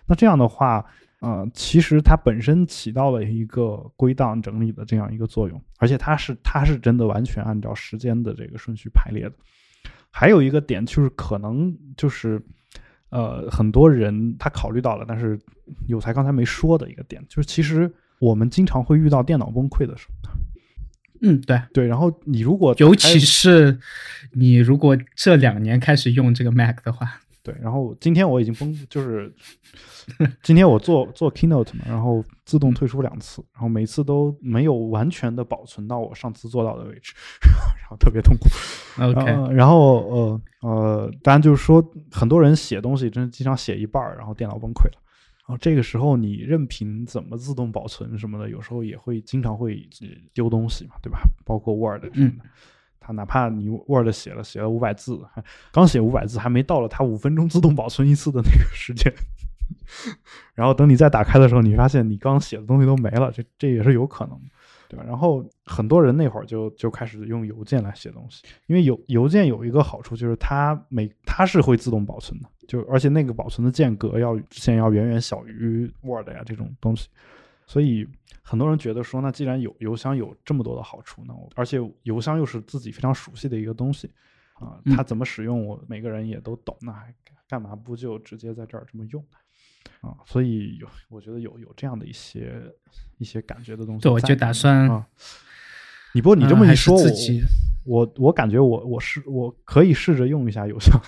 [SPEAKER 1] 那这样的话，呃，其实它本身起到了一个归档整理的这样一个作用，而且它是它是真的完全按照时间的这个顺序排列的。还有一个点就是可能就是，呃，很多人他考虑到了，但是有才刚才没说的一个点，就是其实我们经常会遇到电脑崩溃的时候。
[SPEAKER 2] 嗯，对，
[SPEAKER 1] 对，然后你如果
[SPEAKER 2] 尤其是你如果这两年开始用这个 Mac 的话，
[SPEAKER 1] 对，然后今天我已经崩，就是 今天我做做 Keynote 嘛，然后自动退出两次，然后每次都没有完全的保存到我上次做到的位置，然后特别痛苦。
[SPEAKER 2] OK，、
[SPEAKER 1] 呃然后呃呃，当然就是说，很多人写东西真的经常写一半儿，然后电脑崩溃了。然后这个时候你任凭怎么自动保存什么的，有时候也会经常会丢东西嘛，对吧？包括 Word 什么的，它哪怕你 Word 写了写了五百字，刚写五百字，还没到了它五分钟自动保存一次的那个时间。然后等你再打开的时候，你发现你刚写的东西都没了，这这也是有可能的，对吧？然后很多人那会儿就就开始用邮件来写东西，因为邮邮件有一个好处就是它每它是会自动保存的，就而且那个保存的间隔要之前要远远小于 Word 呀这种东西，所以很多人觉得说，那既然有邮箱有这么多的好处，那我而且邮箱又是自己非常熟悉的一个东西啊，它怎么使用我每个人也都懂，那还干嘛不就直接在这儿这么用呢？啊，所以有，我觉得有有这样的一些一些感觉的东西。
[SPEAKER 2] 对，我就打算
[SPEAKER 1] 啊。你不过，你这么一说，
[SPEAKER 2] 我
[SPEAKER 1] 我我感觉我我是我可以试着用一下邮箱。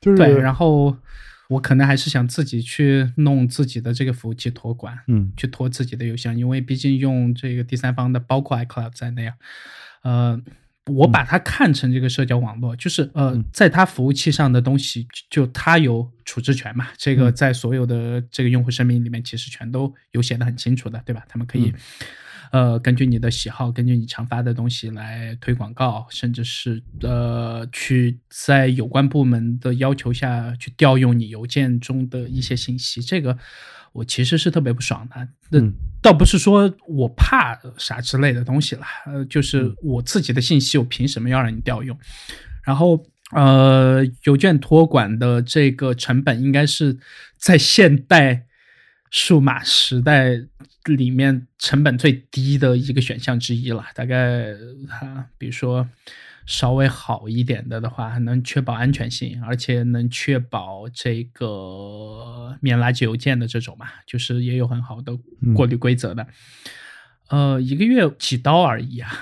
[SPEAKER 1] 就是
[SPEAKER 2] 对，然后我可能还是想自己去弄自己的这个服务器托管，
[SPEAKER 1] 嗯，
[SPEAKER 2] 去托自己的邮箱，因为毕竟用这个第三方的，包括 iCloud 在内啊，呃。我把它看成这个社交网络，就是呃，在它服务器上的东西，就它有处置权嘛。这个在所有的这个用户声明里面，其实全都有写的很清楚的，对吧？他们可以，呃，根据你的喜好，根据你常发的东西来推广告，甚至是呃，去在有关部门的要求下去调用你邮件中的一些信息。这个。我其实是特别不爽的，那倒不是说我怕啥之类的东西了，呃，就是我自己的信息，我凭什么要让你调用？然后，呃，邮件托管的这个成本，应该是在现代数码时代里面成本最低的一个选项之一了。大概，哈，比如说。稍微好一点的的话，能确保安全性，而且能确保这个免垃圾邮件的这种嘛，就是也有很好的过滤规则的。呃，一个月几刀而已啊。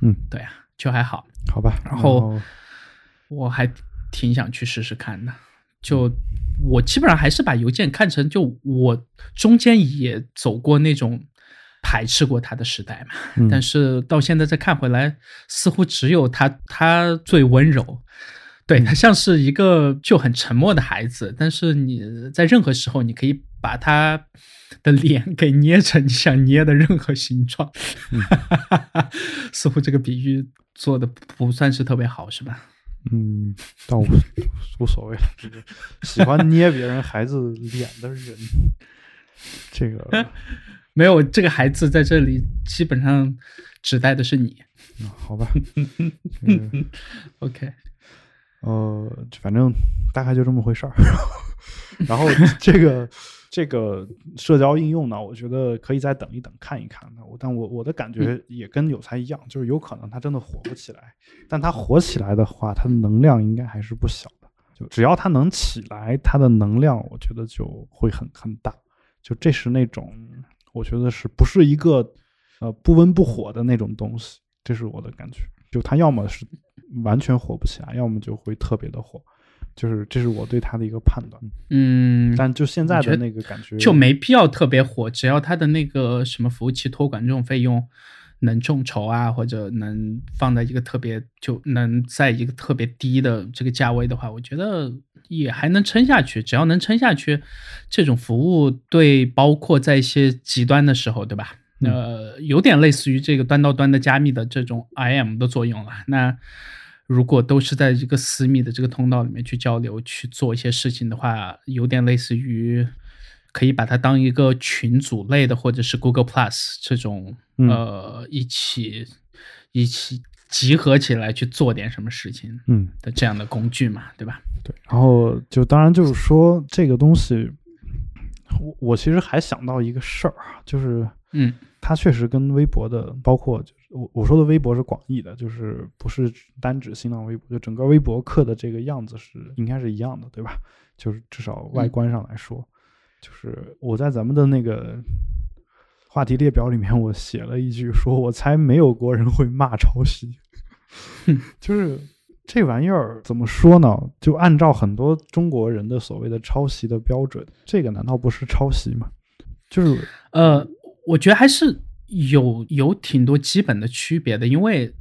[SPEAKER 1] 嗯，
[SPEAKER 2] 对啊，就还好。
[SPEAKER 1] 好吧。
[SPEAKER 2] 然后我还挺想去试试看的。就我基本上还是把邮件看成，就我中间也走过那种。排斥过他的时代嘛，但是到现在再看回来，似乎只有他他最温柔，对他像是一个就很沉默的孩子，但是你在任何时候你可以把他的脸 给捏成你想捏的任何形状，似乎这个比喻做的不算是特别好，是吧？
[SPEAKER 1] 嗯，但我无所谓了，喜欢捏别人孩子脸的人，这个。
[SPEAKER 2] 没有这个孩子在这里，基本上指代的是你。
[SPEAKER 1] 好吧。
[SPEAKER 2] OK。
[SPEAKER 1] 呃，反正大概就这么回事儿。然后这个这个社交应用呢，我觉得可以再等一等，看一看。我但我我的感觉也跟有才一样，就是有可能它真的火不起来。但它火起来的话，它的能量应该还是不小的。就只要它能起来，它的能量我觉得就会很很大。就这是那种。我觉得是不是一个呃不温不火的那种东西？这是我的感觉。就它要么是完全火不起来，要么就会特别的火。就是这是我对他的一个判断。
[SPEAKER 2] 嗯，
[SPEAKER 1] 但就现在的那个感觉
[SPEAKER 2] 就没必要特别火，只要他的那个什么服务器托管这种费用能众筹啊，或者能放在一个特别就能在一个特别低的这个价位的话，我觉得。也还能撑下去，只要能撑下去，这种服务对，包括在一些极端的时候，对吧？呃，有点类似于这个端到端的加密的这种 IM 的作用了。那如果都是在一个私密的这个通道里面去交流去做一些事情的话，有点类似于可以把它当一个群组类的，或者是 Google Plus 这种呃一起一起。集合起来去做点什么事情，
[SPEAKER 1] 嗯
[SPEAKER 2] 的这样的工具嘛，对吧？
[SPEAKER 1] 对，然后就当然就是说这个东西，我我其实还想到一个事儿啊，就是
[SPEAKER 2] 嗯，
[SPEAKER 1] 它确实跟微博的，包括我我说的微博是广义的，就是不是单指新浪微博，就整个微博客的这个样子是应该是一样的，对吧？就是至少外观上来说，就是我在咱们的那个。话题列表里面，我写了一句，说我猜没有国人会骂抄袭，就是这玩意儿怎么说呢？就按照很多中国人的所谓的抄袭的标准，这个难道不是抄袭吗？就是
[SPEAKER 2] 呃，我觉得还是有有挺多基本的区别的，因为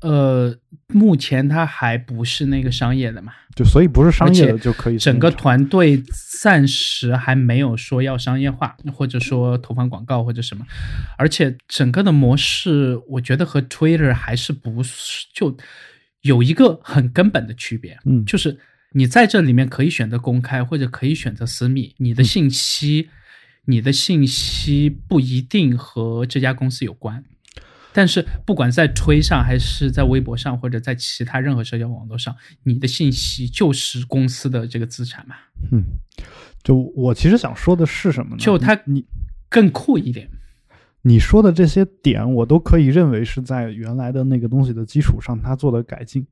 [SPEAKER 2] 呃，目前它还不是那个商业的嘛，
[SPEAKER 1] 就所以不是商业的就可以。
[SPEAKER 2] 整个团队暂时还没有说要商业化，或者说投放广告或者什么。而且整个的模式，我觉得和 Twitter 还是不是就有一个很根本的区别，
[SPEAKER 1] 嗯，
[SPEAKER 2] 就是你在这里面可以选择公开，或者可以选择私密，你的信息，你的信息不一定和这家公司有关。但是，不管在推上，还是在微博上，或者在其他任何社交网络上，你的信息就是公司的这个资产嘛。
[SPEAKER 1] 嗯，就我其实想说的是什么呢？
[SPEAKER 2] 就它
[SPEAKER 1] 你
[SPEAKER 2] 更酷一点。
[SPEAKER 1] 你说的这些点，我都可以认为是在原来的那个东西的基础上，他做的改进。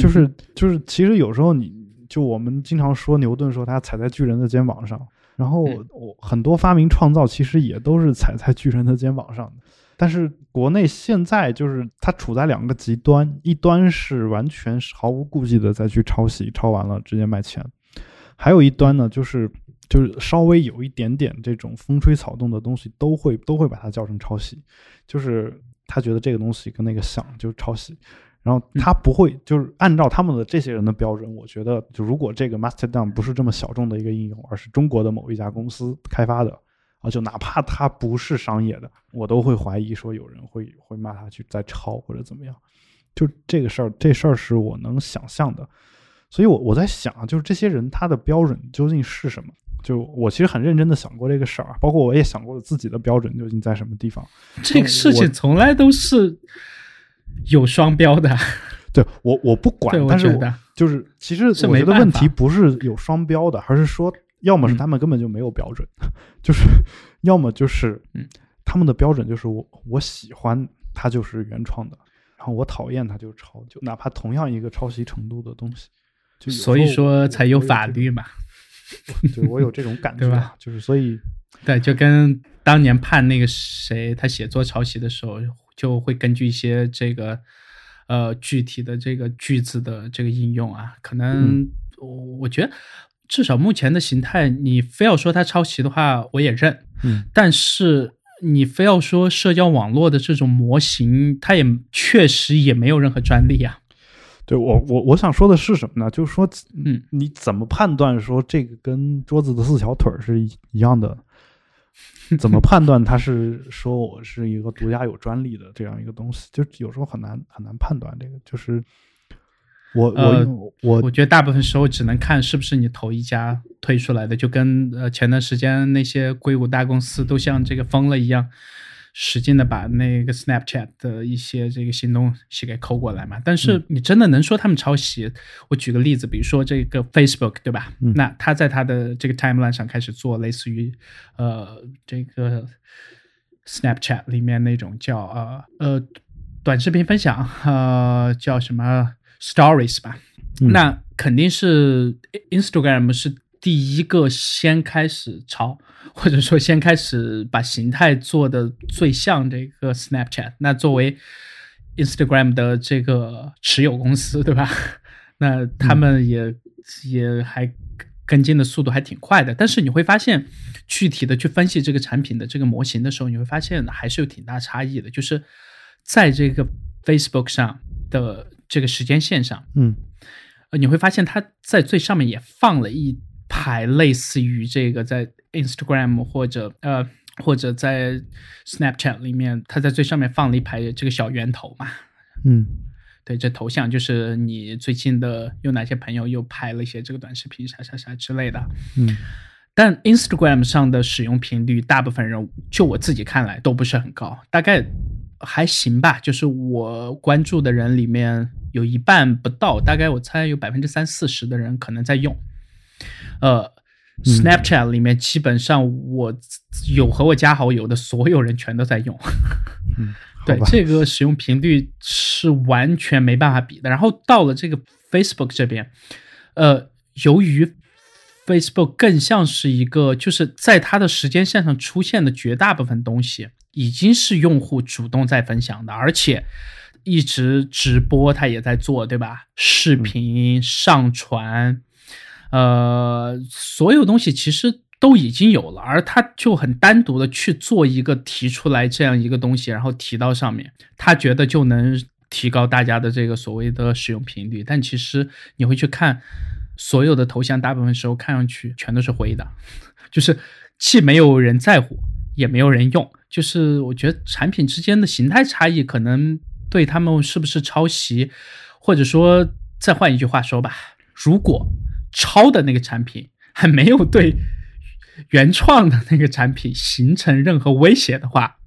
[SPEAKER 1] 就是就是，其实有时候你就我们经常说牛顿说他踩在巨人的肩膀上，然后我很多发明创造其实也都是踩在巨人的肩膀上的。但是国内现在就是它处在两个极端，一端是完全毫无顾忌的再去抄袭，抄完了直接卖钱；还有一端呢，就是就是稍微有一点点这种风吹草动的东西，都会都会把它叫成抄袭，就是他觉得这个东西跟那个像，就是抄袭。然后他不会就是按照他们的这些人的标准，我觉得就如果这个 Mastodon 不是这么小众的一个应用，而是中国的某一家公司开发的。啊，就哪怕它不是商业的，我都会怀疑说有人会会骂他去再抄或者怎么样。就这个事儿，这事儿是我能想象的。所以，我我在想啊，就是这些人他的标准究竟是什么？就我其实很认真的想过这个事儿，包括我也想过自己的标准究竟在什么地方。
[SPEAKER 2] 这个事情从来都是有双标的。
[SPEAKER 1] 对我我不管，但是就是其实我觉得问题不是有双标的，而是说。要么是他们根本就没有标准，就是要么就是，他们的标准就是我我喜欢它就是原创的，然后我讨厌它就是抄，就哪怕同样一个抄袭程度的东西，就
[SPEAKER 2] 所以说才有法律嘛。
[SPEAKER 1] 对，我有这种感觉，
[SPEAKER 2] 吧？
[SPEAKER 1] 就是所以，
[SPEAKER 2] 对，就跟当年判那个谁他写作抄袭的时候，就会根据一些这个呃具体的这个句子的这个应用啊，可能我我觉得。至少目前的形态，你非要说它抄袭的话，我也认。
[SPEAKER 1] 嗯，
[SPEAKER 2] 但是你非要说社交网络的这种模型，它也确实也没有任何专利啊。
[SPEAKER 1] 对我，我我想说的是什么呢？就是说，
[SPEAKER 2] 嗯，
[SPEAKER 1] 你怎么判断说这个跟桌子的四条腿是一一样的？怎么判断它是说我是一个独家有专利的这样一个东西？就有时候很难很难判断这个，就是。我我我
[SPEAKER 2] 我觉得大部分时候只能看是不是你头一家推出来的，就跟呃前段时间那些硅谷大公司都像这个疯了一样，使劲的把那个 Snapchat 的一些这个新东西给抠过来嘛。但是你真的能说他们抄袭？我举个例子，比如说这个 Facebook 对吧？那他在他的这个 timeline 上开始做类似于呃这个 Snapchat 里面那种叫呃呃短视频分享，呃叫什么？Stories 吧，那肯定是 Instagram 是第一个先开始抄，或者说先开始把形态做的最像这个 Snapchat。那作为 Instagram 的这个持有公司，对吧？那他们也也还跟进的速度还挺快的。但是你会发现，具体的去分析这个产品的这个模型的时候，你会发现还是有挺大差异的。就是在这个 Facebook 上的。这个时间线上，
[SPEAKER 1] 嗯，
[SPEAKER 2] 呃，你会发现它在最上面也放了一排类似于这个在 Instagram 或者呃或者在 Snapchat 里面，它在最上面放了一排这个小圆头嘛，
[SPEAKER 1] 嗯，
[SPEAKER 2] 对，这头像就是你最近的有哪些朋友又拍了一些这个短视频啥啥啥之类的，
[SPEAKER 1] 嗯，
[SPEAKER 2] 但 Instagram 上的使用频率，大部分人就我自己看来都不是很高，大概还行吧，就是我关注的人里面。有一半不到，大概我猜有百分之三四十的人可能在用。呃，Snapchat 里面基本上我有和我加好友的所有人全都在用。对，这个使用频率是完全没办法比的。然后到了这个 Facebook 这边，呃，由于 Facebook 更像是一个，就是在它的时间线上出现的绝大部分东西，已经是用户主动在分享的，而且。一直直播，他也在做，对吧？视频上传，呃，所有东西其实都已经有了，而他就很单独的去做一个提出来这样一个东西，然后提到上面，他觉得就能提高大家的这个所谓的使用频率，但其实你会去看所有的头像，大部分时候看上去全都是灰的，就是既没有人在乎，也没有人用。就是我觉得产品之间的形态差异，可能对他们是不是抄袭，或者说再换一句话说吧，如果抄的那个产品还没有对原创的那个产品形成任何威胁的话。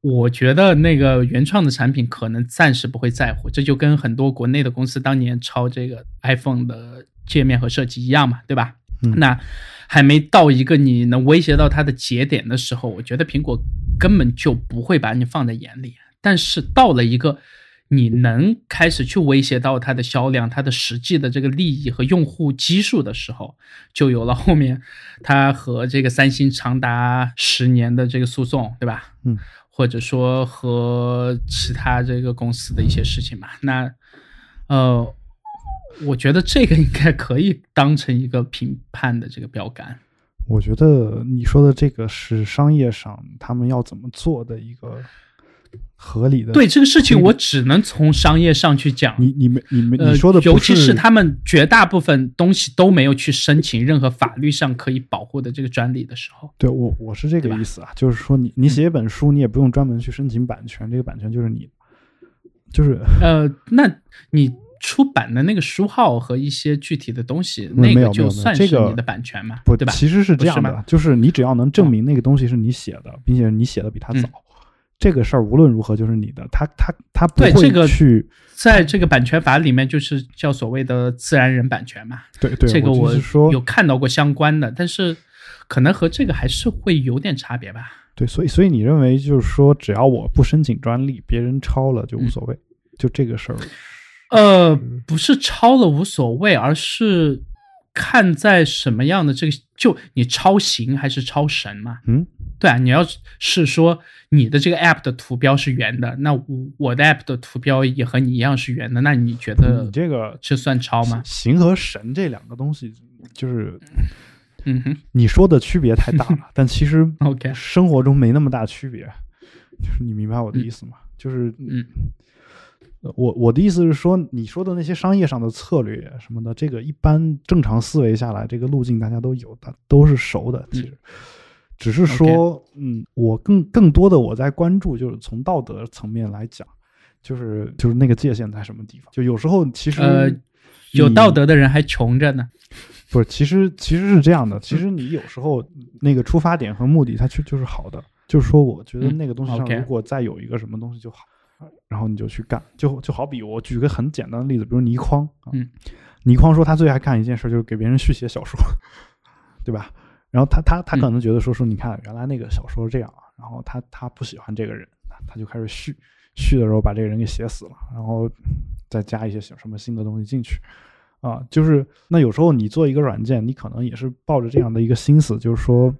[SPEAKER 2] 我觉得那个原创的产品可能暂时不会在乎，这就跟很多国内的公司当年抄这个 iPhone 的界面和设计一样嘛，对吧？那还没到一个你能威胁到它的节点的时候，我觉得苹果根本就不会把你放在眼里。但是到了一个你能开始去威胁到它的销量、它的实际的这个利益和用户基数的时候，就有了后面它和这个三星长达十年的这个诉讼，对吧？
[SPEAKER 1] 嗯。
[SPEAKER 2] 或者说和其他这个公司的一些事情吧，那，呃，我觉得这个应该可以当成一个评判的这个标杆。
[SPEAKER 1] 我觉得你说的这个是商业上他们要怎么做的一个。合理的
[SPEAKER 2] 对这个事情，我只能从商业上去讲。
[SPEAKER 1] 你你们你们你说的，
[SPEAKER 2] 尤其是他们绝大部分东西都没有去申请任何法律上可以保护的这个专利的时候。
[SPEAKER 1] 对我我是这个意思啊，就是说你你写一本书，你也不用专门去申请版权，这个版权就是你，就是
[SPEAKER 2] 呃，那你出版的那个书号和一些具体的东西，那个就算是你的版权嘛？
[SPEAKER 1] 不
[SPEAKER 2] 对吧？
[SPEAKER 1] 其实是这样的，就是你只要能证明那个东西是你写的，并且你写的比他早。这个事儿无论如何就是你的，他他他不会去
[SPEAKER 2] 在这个版权法里面就是叫所谓的自然人版权嘛。
[SPEAKER 1] 对对，
[SPEAKER 2] 这个
[SPEAKER 1] 我
[SPEAKER 2] 有看到过相关的，但是可能和这个还是会有点差别吧。
[SPEAKER 1] 对，所以所以你认为就是说，只要我不申请专利，别人抄了就无所谓，就这个事儿？
[SPEAKER 2] 呃，不是抄了无所谓，而是看在什么样的这个，就你抄形还是抄神嘛？
[SPEAKER 1] 嗯。
[SPEAKER 2] 对啊，你要是说你的这个 app 的图标是圆的，那我我的 app 的图标也和你一样是圆的，那你觉得
[SPEAKER 1] 你这个
[SPEAKER 2] 这算抄吗？
[SPEAKER 1] 形和神这两个东西，就是，
[SPEAKER 2] 嗯哼，
[SPEAKER 1] 你说的区别太大了，但其实
[SPEAKER 2] OK
[SPEAKER 1] 生活中没那么大区别，就是你明白我的意思吗？就是，
[SPEAKER 2] 嗯，
[SPEAKER 1] 我我的意思是说，你说的那些商业上的策略什么的，这个一般正常思维下来，这个路径大家都有的，都是熟的，其实。只是说，嗯，我更更多的我在关注，就是从道德层面来讲，就是就是那个界限在什么地方。就有时候其实，
[SPEAKER 2] 呃，有道德的人还穷着呢。
[SPEAKER 1] 不是，其实其实是这样的。其实你有时候那个出发点和目的，它就就是好的。就是说，我觉得那个东西上如果再有一个什么东西就好，然后你就去干。就就好比我举个很简单的例子，比如倪匡啊，倪匡说他最爱干一件事就是给别人续写小说，对吧？然后他他他可能觉得说说你看原来那个小说是这样啊，然后他他不喜欢这个人，他就开始续续的时候把这个人给写死了，然后再加一些什么新的东西进去，啊，就是那有时候你做一个软件，你可能也是抱着这样的一个心思，就是说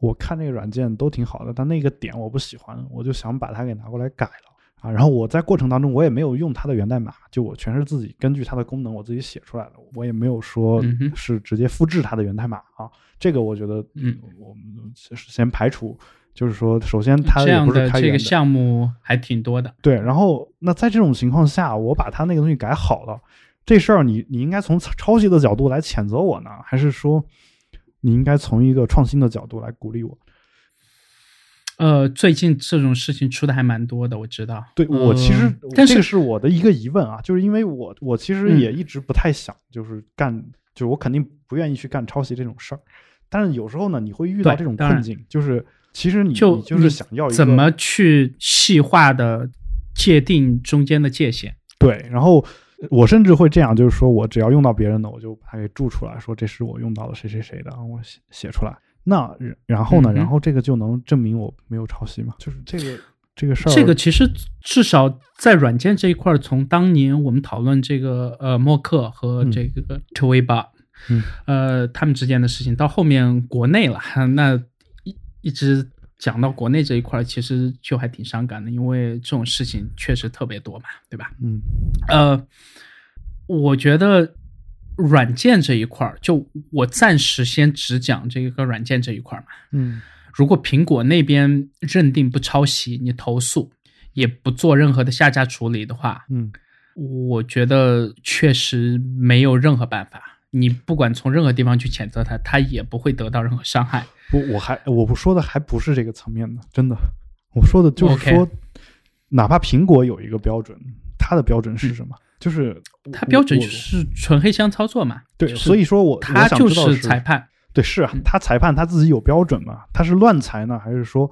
[SPEAKER 1] 我看那个软件都挺好的，但那个点我不喜欢，我就想把它给拿过来改了。啊，然后我在过程当中，我也没有用它的源代码，就我全是自己根据它的功能我自己写出来的，我也没有说是直接复制它的源代码啊。这个我觉得，
[SPEAKER 2] 嗯，
[SPEAKER 1] 我们先排除，就是说，首先它也不是开源
[SPEAKER 2] 的。这个项目还挺多的。
[SPEAKER 1] 对，然后那在这种情况下，我把它那个东西改好了，这事儿你你应该从抄袭的角度来谴责我呢，还是说你应该从一个创新的角度来鼓励我？
[SPEAKER 2] 呃，最近这种事情出的还蛮多的，我知道。
[SPEAKER 1] 对我其实，但这个是我的一个疑问啊，就是因为我我其实也一直不太想，就是干，就是我肯定不愿意去干抄袭这种事儿。但是有时候呢，你会遇到这种困境，就是其实你
[SPEAKER 2] 就
[SPEAKER 1] 就是想要
[SPEAKER 2] 怎么去细化的界定中间的界限。
[SPEAKER 1] 对，然后我甚至会这样，就是说我只要用到别人的，我就把它给注出来，说这是我用到了谁谁谁的，我写写出来。那然后呢？然后这个就能证明我没有抄袭嘛？就是这个这个事儿。
[SPEAKER 2] 这个其实至少在软件这一块，从当年我们讨论这个呃默克和这个 t w i b a
[SPEAKER 1] 嗯，
[SPEAKER 2] 呃他们之间的事情，到后面国内了，那一一直讲到国内这一块，其实就还挺伤感的，因为这种事情确实特别多嘛，对吧？
[SPEAKER 1] 嗯，
[SPEAKER 2] 呃，我觉得。软件这一块儿，就我暂时先只讲这个软件这一块儿嘛。
[SPEAKER 1] 嗯，
[SPEAKER 2] 如果苹果那边认定不抄袭，你投诉也不做任何的下架处理的话，
[SPEAKER 1] 嗯，
[SPEAKER 2] 我觉得确实没有任何办法。你不管从任何地方去谴责他，他也不会得到任何伤害。
[SPEAKER 1] 不，我还我不说的还不是这个层面的，真的，我说的就是说，哪怕苹果有一个标准，它的标准是什么？就是
[SPEAKER 2] 它标准就是纯黑箱操作嘛。
[SPEAKER 1] 对，所以说我
[SPEAKER 2] 他就是裁判。
[SPEAKER 1] 对，是啊，他裁判他自己有标准嘛？他是乱裁呢，还是说？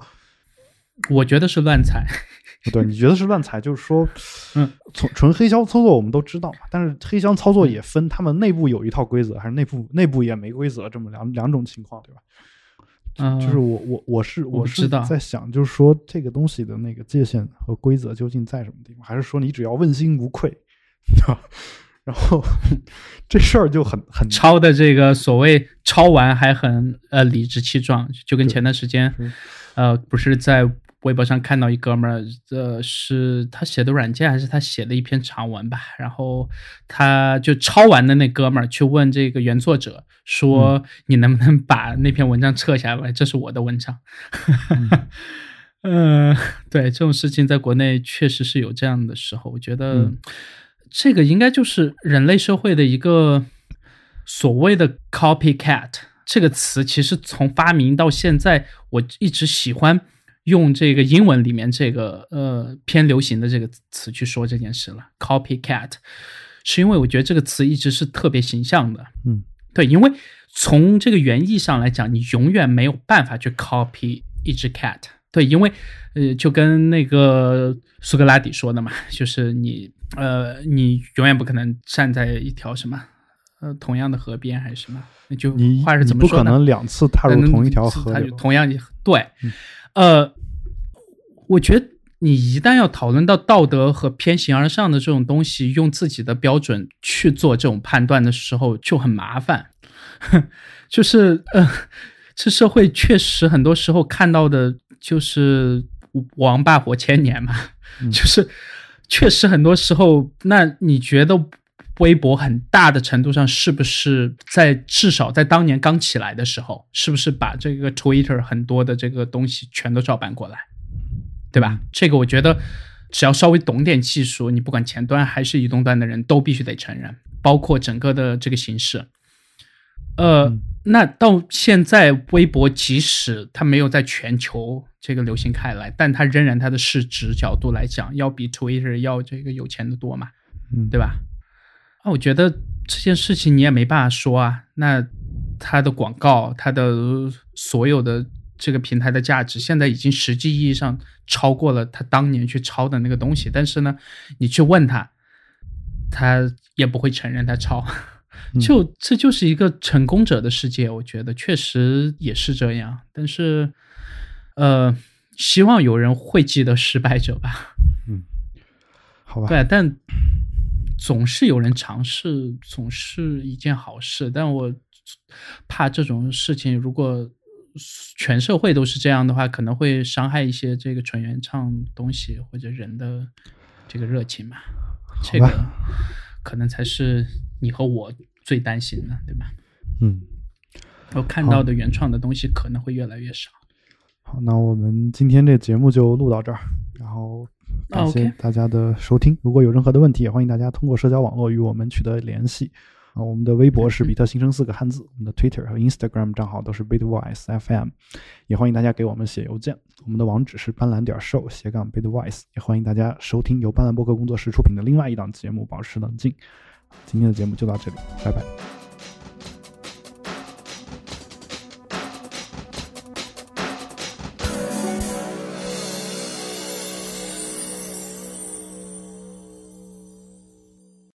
[SPEAKER 2] 我觉得是乱裁。
[SPEAKER 1] 对，你觉得是乱裁，就是说，
[SPEAKER 2] 嗯，
[SPEAKER 1] 从纯黑箱操作我们都知道嘛，但是黑箱操作也分，他们内部有一套规则，还是内部内部也没规则，这么两两种情况，对吧？
[SPEAKER 2] 嗯，
[SPEAKER 1] 就是我我我是
[SPEAKER 2] 我
[SPEAKER 1] 是在想，就是说这个东西的那个界限和规则究竟在什么地方？还是说你只要问心无愧？然后这事儿就很很
[SPEAKER 2] 抄的这个所谓抄完还很呃理直气壮，就跟前段时间呃不是在。微博上看到一哥们儿，呃，是他写的软件还是他写的一篇长文吧？然后他就抄完的那哥们儿去问这个原作者说：“你能不能把那篇文章撤下来？这是我的文章。”嗯，对，这种事情在国内确实是有这样的时候。我觉得这个应该就是人类社会的一个所谓的 “copycat” 这个词，其实从发明到现在，我一直喜欢。用这个英文里面这个呃偏流行的这个词去说这件事了，copycat，是因为我觉得这个词一直是特别形象的，
[SPEAKER 1] 嗯，
[SPEAKER 2] 对，因为从这个原意上来讲，你永远没有办法去 copy 一只 cat，对，因为呃就跟那个苏格拉底说的嘛，就是你呃你永远不可能站在一条什么呃同样的河边还是什么，那就话是怎么说
[SPEAKER 1] 呢？不可能两次踏入同一条河，
[SPEAKER 2] 同样对，呃。我觉得你一旦要讨论到道德和偏行而上的这种东西，用自己的标准去做这种判断的时候就很麻烦。就是呃，这社会确实很多时候看到的就是王八活千年嘛，就是确实很多时候，那你觉得微博很大的程度上是不是在至少在当年刚起来的时候，是不是把这个 Twitter 很多的这个东西全都照搬过来？对吧？这个我觉得，只要稍微懂点技术，你不管前端还是移动端的人都必须得承认，包括整个的这个形式。呃，那到现在，微博即使它没有在全球这个流行开来，但它仍然它的市值角度来讲，要比 Twitter 要这个有钱的多嘛？
[SPEAKER 1] 嗯，
[SPEAKER 2] 对吧？啊，我觉得这件事情你也没办法说啊。那它的广告，它的所有的。这个平台的价值现在已经实际意义上超过了它当年去抄的那个东西，但是呢，你去问他，他也不会承认他抄。就这就是一个成功者的世界，我觉得确实也是这样。但是，呃，希望有人会记得失败者吧。
[SPEAKER 1] 嗯，好吧。
[SPEAKER 2] 对，但总是有人尝试，总是一件好事。但我怕这种事情如果。全社会都是这样的话，可能会伤害一些这个纯原创东西或者人的这个热情吧？这个可能才是你和我最担心的，对吧？
[SPEAKER 1] 嗯，
[SPEAKER 2] 我看到的原创的东西可能会越来越少。
[SPEAKER 1] 好，那我们今天这节目就录到这儿，然后感谢大家的收听。如果有任何的问题，也欢迎大家通过社交网络与我们取得联系。啊，我们的微博是比特新生四个汉字，我们的 Twitter 和 Instagram 账号都是 Bitwise FM，也欢迎大家给我们写邮件，我们的网址是斑斓点 show 斜杠 Bitwise，也欢迎大家收听由斑斓博客工作室出品的另外一档节目《保持冷静》。今天的节目就到这里，拜拜。